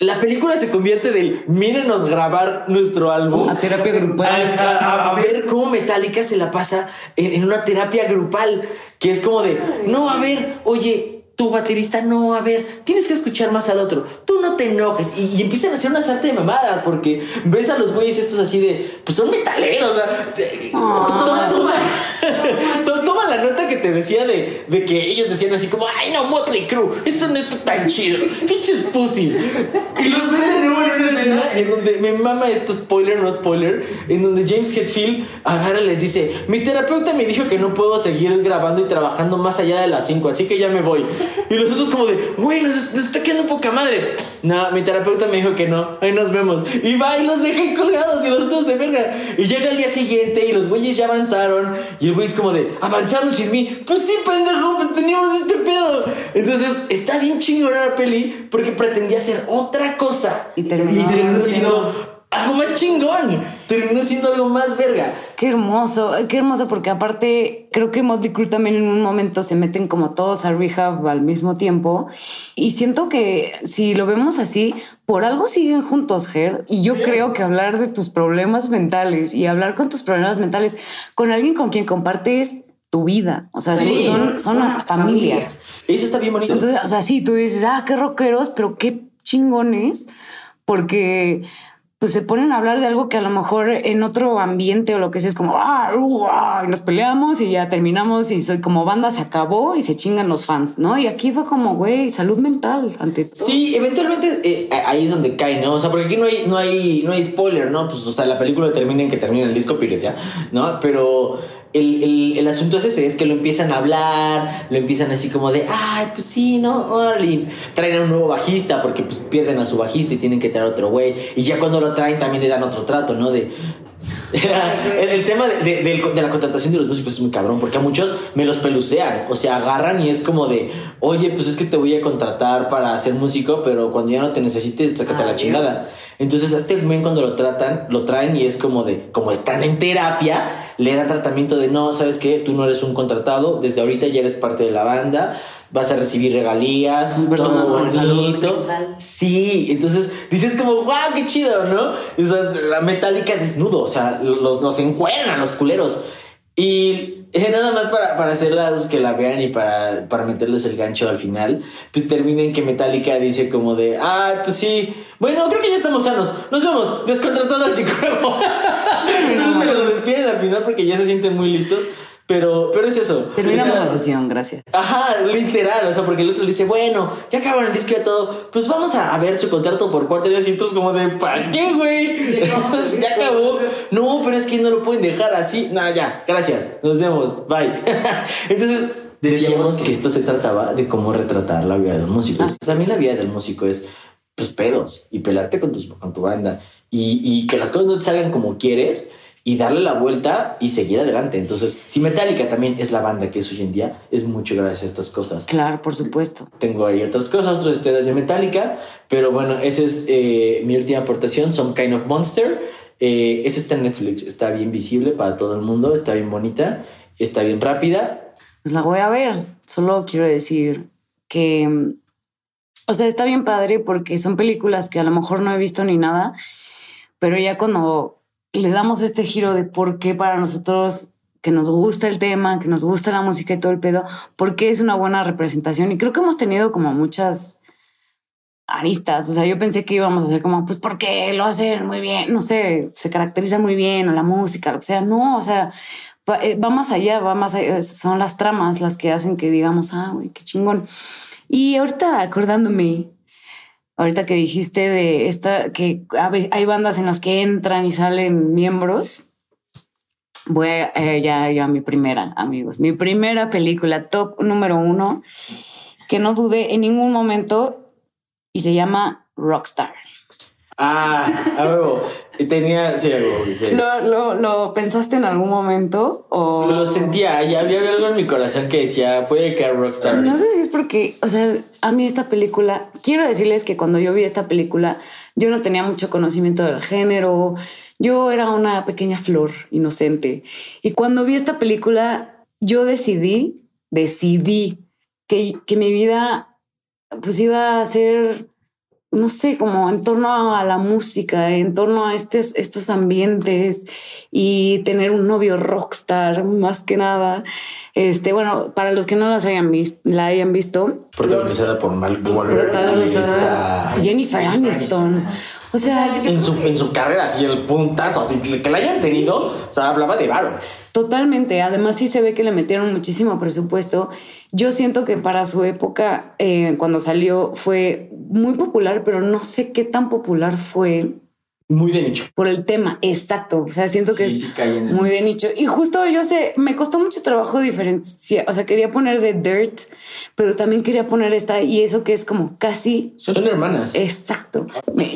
la película se convierte del mírenos grabar nuestro álbum. A terapia grupal. A, a- a ver cómo Metallica se la pasa en, en una terapia grupal, que es como de, no, a ver, oye, tu baterista, no, a ver, tienes que escuchar más al otro, tú no te enojes. Y, y empiezan a hacer una sarta de mamadas, porque ves a los güeyes estos así de, pues son metaleros, o sea, de- toma, toma, to- toma la nota que te decía de, de que ellos decían así como, ay no, Motley Crue, esto no está tan chido, pinches pussy. Y los ves de nuevo en una escena en donde me mama esto, spoiler, no spoiler, en donde James Hetfield agarra y les dice, mi terapeuta me dijo que no puedo seguir grabando y trabajando más allá de las 5, así que ya me voy. Y los otros como de, güey, nos, nos está quedando poca madre. No, mi terapeuta me dijo que no, ahí nos vemos. Y va y los deja ahí colgados y los otros de verga. Y llega el día siguiente y los güeyes ya avanzaron. Y el güey es como de, avanzaron sin mí. Pues sí, pendejo, pues teníamos este pedo. Entonces está bien chingona la peli porque pretendía hacer otra cosa. Y terminó siendo siendo- algo más chingón. Terminó siendo algo más verga. Qué hermoso, qué hermoso, porque aparte creo que Motley Crue también en un momento se meten como todos a rehab al mismo tiempo y siento que si lo vemos así, por algo siguen juntos, Ger. Y yo creo que hablar de tus problemas mentales y hablar con tus problemas mentales con alguien con quien compartes tu vida, o sea, Sí. son, son una familia. Eso está bien bonito. Entonces, o sea, sí, tú dices, ah, qué rockeros, pero qué chingones, porque pues se ponen a hablar de algo que a lo mejor en otro ambiente o lo que sea es como, ah, uh, ah", y nos peleamos y ya terminamos y soy como banda se acabó y se chingan los fans, ¿no? Y aquí fue como, güey, salud mental ante. Sí, eventualmente eh, ahí es donde cae, ¿no? O sea, porque aquí no hay, no hay, no hay spoiler, ¿no? Pues, o sea, la película termina en que termina el disco Pires, ya, ¿no? Pero el, el, el asunto es ese, es que lo empiezan a hablar, lo empiezan así como de, ay, pues sí, ¿no? Órale. Y Traen a un nuevo bajista porque pues pierden a su bajista y tienen que traer otro güey. Y ya cuando lo traen también le dan otro trato, ¿no? De... el, el tema de, de- la contratación de los músicos es muy cabrón porque a muchos me los pelucean, o sea, agarran y es como de, oye, pues es que te voy a contratar para ser músico, pero cuando ya no te necesites, sácate a la chingada. Entonces a este men cuando lo tratan, lo traen y es como de, como están en terapia, le dan tratamiento de, no, ¿sabes qué? Tú no eres un contratado, desde ahorita ya eres parte de la banda, vas a recibir regalías, salud bonito. Sí, entonces dices como, wow, qué chido, ¿no? O sea, la metálica desnudo, o sea, los, los encuentran los culeros. Y eh, nada más para, para hacerlas que la vean y para, para meterles el gancho al final, pues termina en que Metallica dice como de, ah, pues sí, bueno, creo que ya estamos sanos, nos vemos, descontratado al psicólogo. Entonces se los despiden al final porque ya se sienten muy listos, pero, pero es eso. Terminamos Está- la sesión, gracias. Ajá, literal, o sea, porque el otro le dice, bueno, ya acabaron el disco y todo, pues vamos a, a ver su contrato por cuatro días y todos como de, ¿para qué, güey? ya acabó. No, pero es que no lo pueden dejar así. No, ya, gracias, nos vemos, bye. Entonces, decíamos que esto se trataba de cómo retratar la vida de un músico. Ah. También la vida del músico es, pues, pedos y pelarte con, tus, con tu banda y, y que las cosas no te salgan como quieres y darle la vuelta y seguir adelante. Entonces, si Metallica también es la banda que es hoy en día, es mucho gracias a estas cosas. Claro, por supuesto. Tengo ahí otras cosas, otras historias de Metallica, pero bueno, esa es eh, mi última aportación, Some Kind of Monster. Eh, esa está en Netflix, está bien visible para todo el mundo, está bien bonita. está bien rápida. Pues la voy a ver. Solo quiero decir que, o sea, está bien padre porque son películas que a lo mejor no he visto ni nada, pero ya cuando le damos este giro de por qué para nosotros que nos gusta el tema, que nos gusta la música y todo el pedo, porque es una buena representación. Y creo que hemos tenido como muchas aristas. O sea, yo pensé que íbamos a hacer como, pues porque lo hacen muy bien, no sé, se caracteriza muy bien, o la música, lo que sea. No, o sea, va, eh, más allá, va más allá. Son las tramas las que hacen que digamos, ah, güey, qué chingón. Y ahorita acordándome, ahorita que dijiste de esta, que hay bandas en las que entran y salen miembros voy a, eh, ya, ya mi primera, amigos. Mi primera película, top número uno, que no dudé en ningún momento y se llama Rockstar. Ah, algo. Tenía, sí, algo. ¿Lo, lo, lo pensaste en algún momento? O... Lo sentía, ya había algo en mi corazón que decía, puede que Rockstar. No sé si es porque, o sea, a mí esta película, quiero decirles que cuando yo vi esta película, yo no tenía mucho conocimiento del género, yo era una pequeña flor inocente. Y cuando vi esta película, yo decidí, decidí que, que mi vida pues iba a ser no sé, como en torno a la música, en torno a estos, estos ambientes y tener un novio rockstar, más que nada. Este, bueno, para los que no las hayan visto, la hayan visto. Protagonizada por Mark Wahlberg. Protagonizada Jennifer Aniston. O sea, en su, en su carrera, así el puntazo, así que la hayan tenido, o sea, hablaba de varo. Totalmente. Además, sí se ve que le metieron muchísimo presupuesto. Yo siento que para su época, eh, cuando salió, fue muy popular, pero no sé qué tan popular fue muy de nicho. Por el tema, exacto. O sea, siento que es muy de nicho. Y justo yo sé, me costó mucho trabajo diferenciar. O sea, quería poner de Dirt, pero también quería poner esta y eso que es como casi. Son hermanas. Exacto.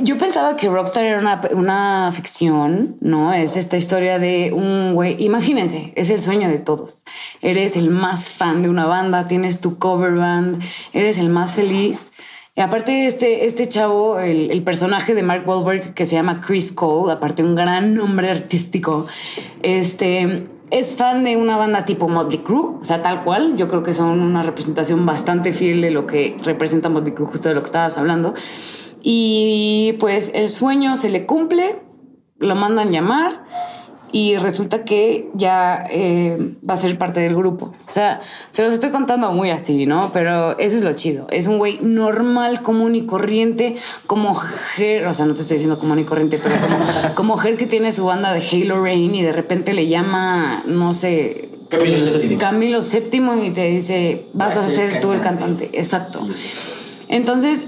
Yo pensaba que Rockstar era una, una ficción, ¿no? Es esta historia de un güey. Imagínense, es el sueño de todos. Eres el más fan de una banda, tienes tu cover band, eres el más feliz y aparte, este, este chavo, el, personaje de Mark Wahlberg, que se llama Chris Cole, aparte un gran nombre artístico, este, es fan de una banda tipo Motley Crue, o sea, tal cual. Yo creo que son una representación bastante fiel de lo que representa Motley Crue, justo de lo que estabas hablando. Y pues el sueño se le cumple, lo mandan llamar y resulta que ya eh, va a ser parte del grupo. O sea, se los estoy contando muy así, ¿no? Pero eso es lo chido. Es un güey normal, común y corriente, como Ger, o sea, no te estoy diciendo común y corriente, pero como, como Ger que tiene su banda de Halo Rain y de repente le llama, no sé, Camilo Séptimo. Camilo Séptimo y te dice, vas a, ser tú el cantante. Exacto. Entonces,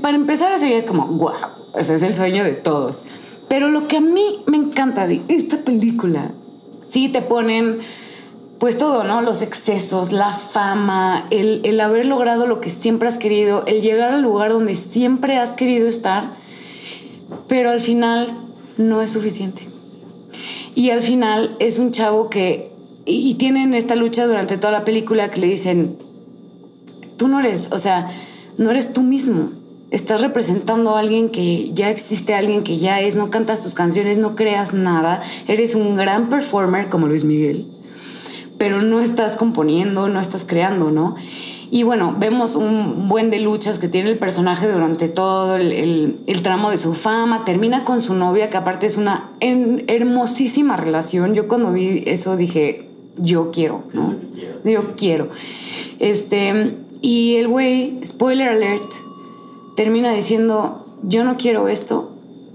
para empezar, eso ya es como, wow, ese es el sueño de todos. Pero lo que a mí me encanta de esta película, sí te ponen pues todo, ¿no? Los excesos, la fama, el, el, haber logrado lo que siempre has querido, el llegar al lugar donde siempre has querido estar, pero al final no es suficiente. Y al final es un chavo que, y tienen esta lucha durante toda la película que le dicen, tú no eres, o sea, no eres tú mismo estás representando a alguien que ya existe, alguien que ya es, no cantas tus canciones, no creas nada, eres un gran performer como Luis Miguel, pero no estás componiendo, no estás creando, ¿no? Y bueno, vemos un buen de luchas que tiene el personaje durante todo el, tramo de su fama. Termina con su novia, que aparte es una hermosísima relación. Yo cuando vi eso dije, yo quiero, ¿no? Yo quiero. Este, y el güey, spoiler alert, termina diciendo, yo no quiero esto,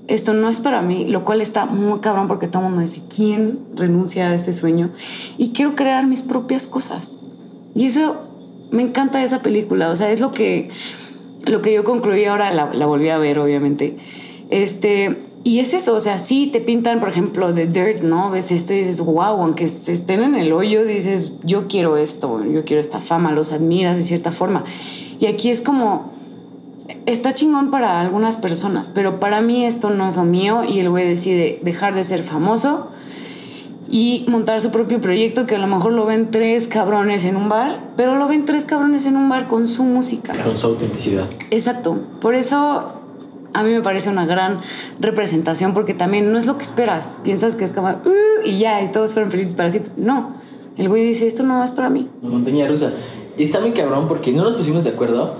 esto no es para mí, lo cual está muy cabrón porque todo el mundo dice, ¿quién renuncia a este sueño? Y quiero crear mis propias cosas. Y eso me encanta de esa película, o sea, es lo que, lo que yo concluí ahora, la, la volví a ver, obviamente. Este, y es eso, o sea, sí te pintan, por ejemplo, The Dirt, ¿no? Ves esto y dices, wow, aunque estén en el hoyo, dices, yo quiero esto, yo quiero esta fama, los admiras de cierta forma. Y aquí es como, está chingón para algunas personas, pero para mí esto no es lo mío y el güey decide dejar de ser famoso y montar su propio proyecto que a lo mejor lo ven tres cabrones en un bar, pero lo ven tres cabrones en un bar con su música. Con su autenticidad. Exacto. Por eso a mí me parece una gran representación porque también no es lo que esperas. Piensas que es como, uh", y ya, y todos fueron felices para siempre. No, El güey dice, esto no es para mí. Montaña rusa. Y está muy cabrón porque no nos pusimos de acuerdo,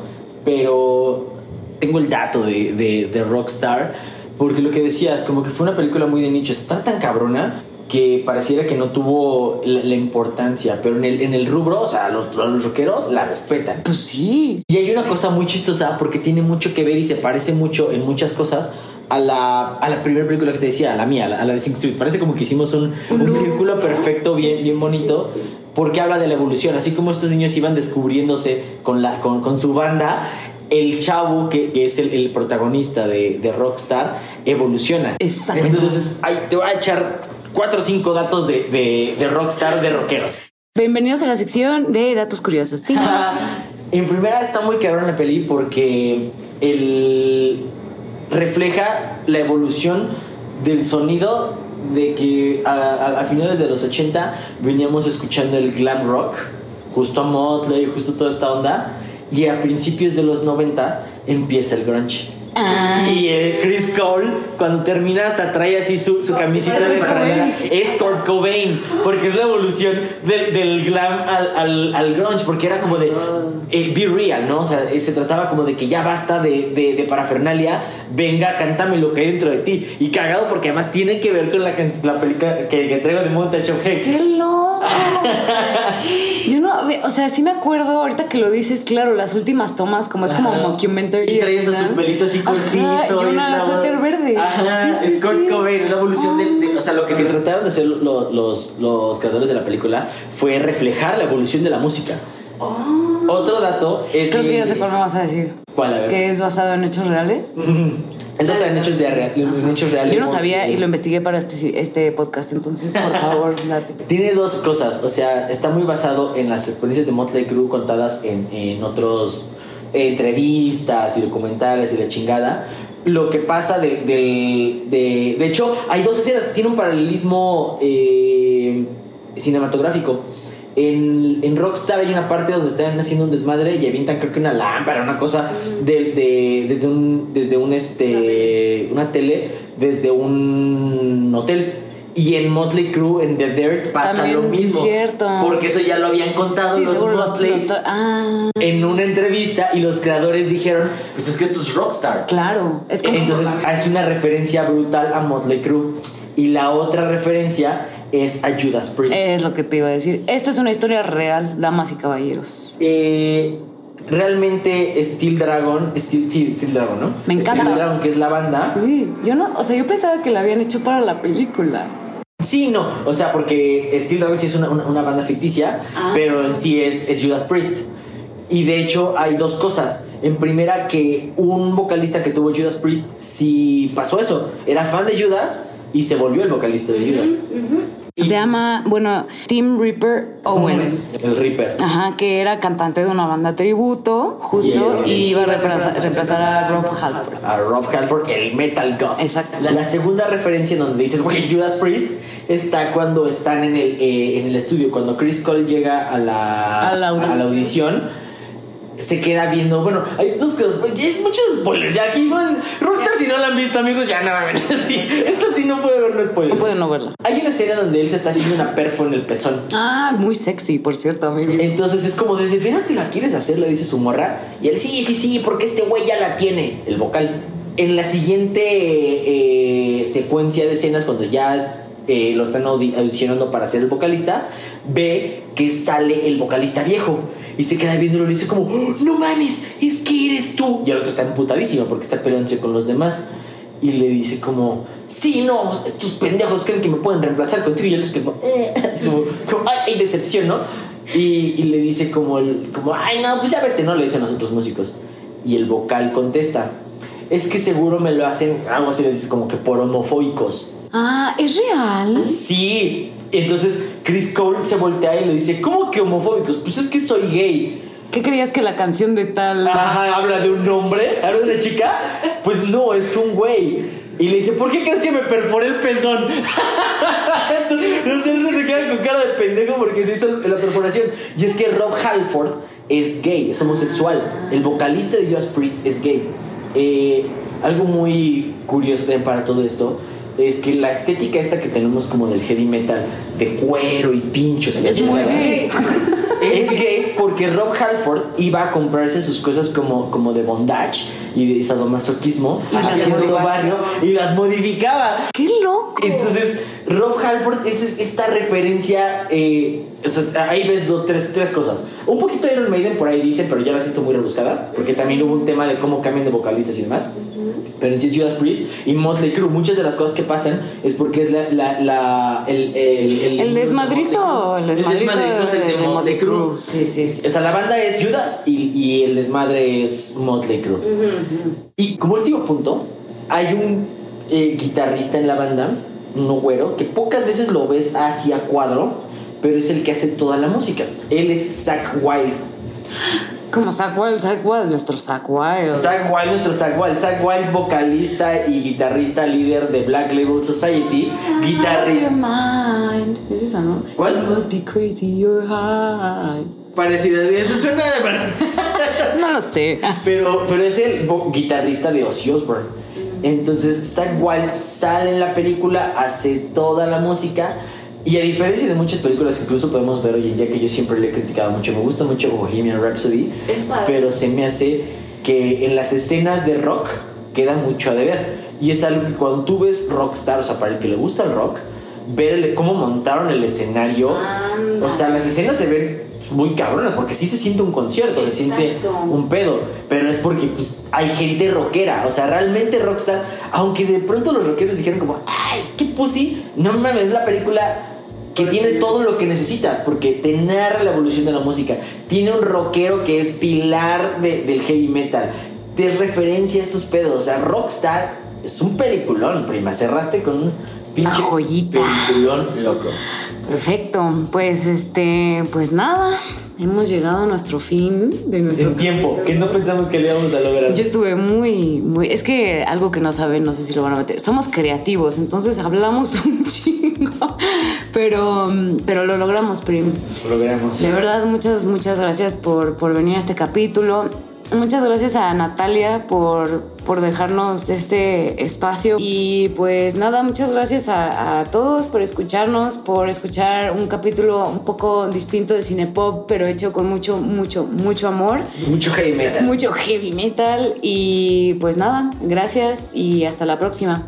pero tengo el dato de, de, de Rockstar. Porque lo que decías, como que fue una película muy de nicho, está tan cabrona que pareciera que no tuvo la, la importancia, pero en el, en el rubro, o sea, los, los rockeros la respetan. Pues sí. Y hay una cosa muy chistosa porque tiene mucho que ver y se parece mucho en muchas cosas a la, a la primera película que te decía, a la mía, a la, a la de Sing Street. Parece como que hicimos un, un círculo perfecto, bien, bien bonito, porque habla de la evolución. Así como estos niños iban descubriéndose con, la, con, con su banda, el chavo que, que es el, el protagonista de, de Rockstar evoluciona. Exacto. Entonces, ay, te voy a echar cuatro o cinco datos de, de, de Rockstar de rockeros. Bienvenidos a la sección de datos curiosos. En primera está muy cabrón la peli porque el refleja la evolución del sonido de que a, a- a finales de los 80 veníamos escuchando el glam rock, justo a Motley, justo toda esta onda, y a principios de los 90 empieza el grunge. Ah. Y eh, Chris Cole, cuando termina, hasta trae así su, su camisita de franela. Es Kurt Cobain, porque es la evolución del, del glam al, al, al grunge, porque era como de eh, be real, ¿no? O sea, eh, se trataba como de que ya basta de, de, de parafernalia, venga, cántame lo que hay dentro de ti. Y cagado, porque además tiene que ver con la, la película que, que traigo de Montage of Heck. ¡Qué loco! Yo no, o sea, sí me acuerdo ahorita que lo dices, claro, las últimas tomas, como es como Ajá. mockumentary. Y trae hasta ¿verdad? su pelito así Ajá, cortito. y una suéter verde. Ajá, Sí, sí, es Kurt sí. Cobain, la evolución de, de- O sea, lo que, que trataron de hacer lo- los, los creadores de la película fue reflejar la evolución de la música. Otro dato es. Creo que ya sé cuál me vas a decir. ¿Cuál? A ver. Que es basado en hechos reales. Entonces, en hechos, de, en hechos reales. Yo no sabía y lo investigué para este, este podcast, entonces por favor, date. Tiene dos cosas, o sea, está muy basado en las experiencias de Motley Crue contadas en, en otros eh, entrevistas y documentales y la chingada. Lo que pasa de, de, de, de hecho, hay dos escenas, tiene un paralelismo eh, cinematográfico. En, en Rockstar hay una parte donde están haciendo un desmadre y avientan creo que una lámpara, una cosa de, de- desde un desde un este una tele. desde un hotel. Y en Motley Crue en The Dirt pasa También, lo sí, mismo cierto. porque eso ya lo habían contado Sí, los Motleys Ah, en una entrevista y los creadores dijeron pues es que esto es Rockstar claro. Es como entonces hace una referencia brutal a Motley Crue. Y la otra referencia es a Judas Priest Es lo que te iba a decir. Esta es una historia real, damas y caballeros. Eh, realmente Steel Dragon, Steel, sí, Steel Dragon, ¿no? Me encanta. Steel Dragon, que es la banda. Sí, yo no, o sea, yo pensaba que la habían hecho para la película. Sí, no, o sea, porque Steel Dragon sí es una, una- una banda ficticia, Ah. pero en sí es, es Judas Priest. Y de hecho hay dos cosas. En primera, que un vocalista que tuvo Judas Priest sí pasó eso. Era fan de Judas y se volvió el vocalista de Judas. Y- Se llama, bueno, Tim Reaper Owens. El Reaper. Ajá, que era cantante de una banda tributo, justo, Y- y iba a reemplazar, reemplazar a Rob Halford. a Rob Halford, el Metal God. Exacto. La, la segunda referencia en donde dices, güey, Judas Priest, está cuando están en el, eh, en el estudio. Cuando Chris Cole llega a la, A la audición. a la audición, se queda viendo. Bueno, hay dos cosas. pues, Es muchos spoilers. Ya aquí, pues, Rockstar, si no la han visto, amigos, ya no mames. Sí, esto sí no puede haber un spoiler. No puedo no verla. Hay una escena donde él se está haciendo una perfo en el pezón. Ah, muy sexy, por cierto, amigo. Entonces es como, ¿de de veras te la quieres hacer? Le dice su morra. Y él, sí, sí, sí, porque este güey ya la tiene, el vocal. En la siguiente eh, secuencia de escenas, cuando ya es, eh, lo están audi- audicionando para ser el vocalista, ve que sale el vocalista viejo. Y se queda viéndolo y dice como, "Oh, no mames, es que eres tú. Y el otro está emputadísimo porque está peleándose con los demás. Y le dice como, sí, no, estos pendejos creen que me pueden reemplazar contigo. Y él es como, eh, así como, ay, hay decepción, ¿no? Y, le dice como, el, como, ay, no, pues ya vete, ¿no? Le dicen los otros músicos. Y el vocal contesta, es que seguro me lo hacen, algo así le dice como que por homofóbicos. Ah, ¿es real? Sí. Entonces Chris Cole se voltea y le dice, ¿cómo que homofóbicos? Pues es que soy gay. ¿Qué creías que la canción de tal... Ajá, habla de un hombre, habla de una chica. Pues no, es un güey. Y le dice, ¿por qué crees que me perforé el pezón? Entonces él se queda con cara de pendejo porque se hizo la perforación. Y es que Rob Halford es gay, es homosexual. El vocalista de Judas Priest es gay. Eh, algo muy curioso también para todo esto es que la estética esta que tenemos como del heavy metal, de cuero y pinchos, Es muy gay. es gay porque Rob Halford iba a comprarse sus cosas como, como de bondage y de sadomasoquismo Y haciendo barrio y las modificaba. ¡Qué loco! Entonces, Rob Halford es esta referencia. eh, o sea, ahí ves dos, tres, tres cosas. Un poquito de Iron Maiden por ahí dice, pero ya la siento muy rebuscada, porque también hubo un tema de cómo cambian de vocalistas y demás. Pero en sí es Judas Priest y Motley Crue. Muchas de las cosas que pasan es porque es la, la, la- el, el, El desmadrito, el desmadrito es el de, de Motley Crue. Sí, sí, sí. O sea, la banda es Judas y, y el desmadre es Motley Crue. Y como último punto, hay un eh, guitarrista en la banda, un güero, que pocas veces lo ves hacia cuadro, pero es el que hace toda la música. Él es Zach Wild. Como Zack Wild, Zack Wild, nuestro Zack Wild. Zach Wild, nuestro Zach Wild. Zach Wild, vocalista y guitarrista líder de Black Label Society. Guitarrista. Mind. Es esa, ¿no? ¿Cuál? You must be crazy, you're high. Parecido, eso suena de verdad. No lo sé. Pero, pero es el guitarrista de Ozzy Osbourne. Entonces, Zach Wild sale en la película, hace toda la música. Y a diferencia de muchas películas que incluso podemos ver hoy en día, que yo siempre le he criticado mucho, me gusta mucho Bohemian Rhapsody, Es padre. pero se me hace que en las escenas de rock queda mucho a deber. Y es algo que cuando tú ves Rockstar, o sea, para el que le gusta el rock, ver cómo montaron el escenario, Anda. o sea, las escenas se ven muy cabronas, porque sí se siente un concierto, se siente un pedo, pero es porque pues, hay gente rockera, o sea, realmente Rockstar, aunque de pronto los rockeros dijeron como, ay, qué pussy, no mames, es la película que tiene todo lo que necesitas, porque te narra la evolución de la música, tiene un rockero que es pilar de- del heavy metal, te referencia a estos pedos, o sea, Rockstar es un peliculón, prima, cerraste con un pinche joyita. peliculón loco. Perfecto. Pues este, pues nada. Hemos llegado a nuestro fin de nuestro En tiempo, que no pensamos que lo íbamos a lograr. Yo estuve muy, muy. Es que algo que no saben, no sé si lo van a meter. Somos creativos, entonces hablamos un chingo. Pero, pero lo logramos, Prim. Logramos. De verdad, muchas, muchas gracias por, por venir a este capítulo. Muchas gracias a Natalia por, por dejarnos este espacio. Y pues nada, muchas gracias a, a todos por escucharnos, por escuchar un capítulo un poco distinto de Cinepop, pero hecho con mucho, mucho, mucho amor Mucho heavy metal. mucho heavy metal y pues nada, gracias y hasta la próxima.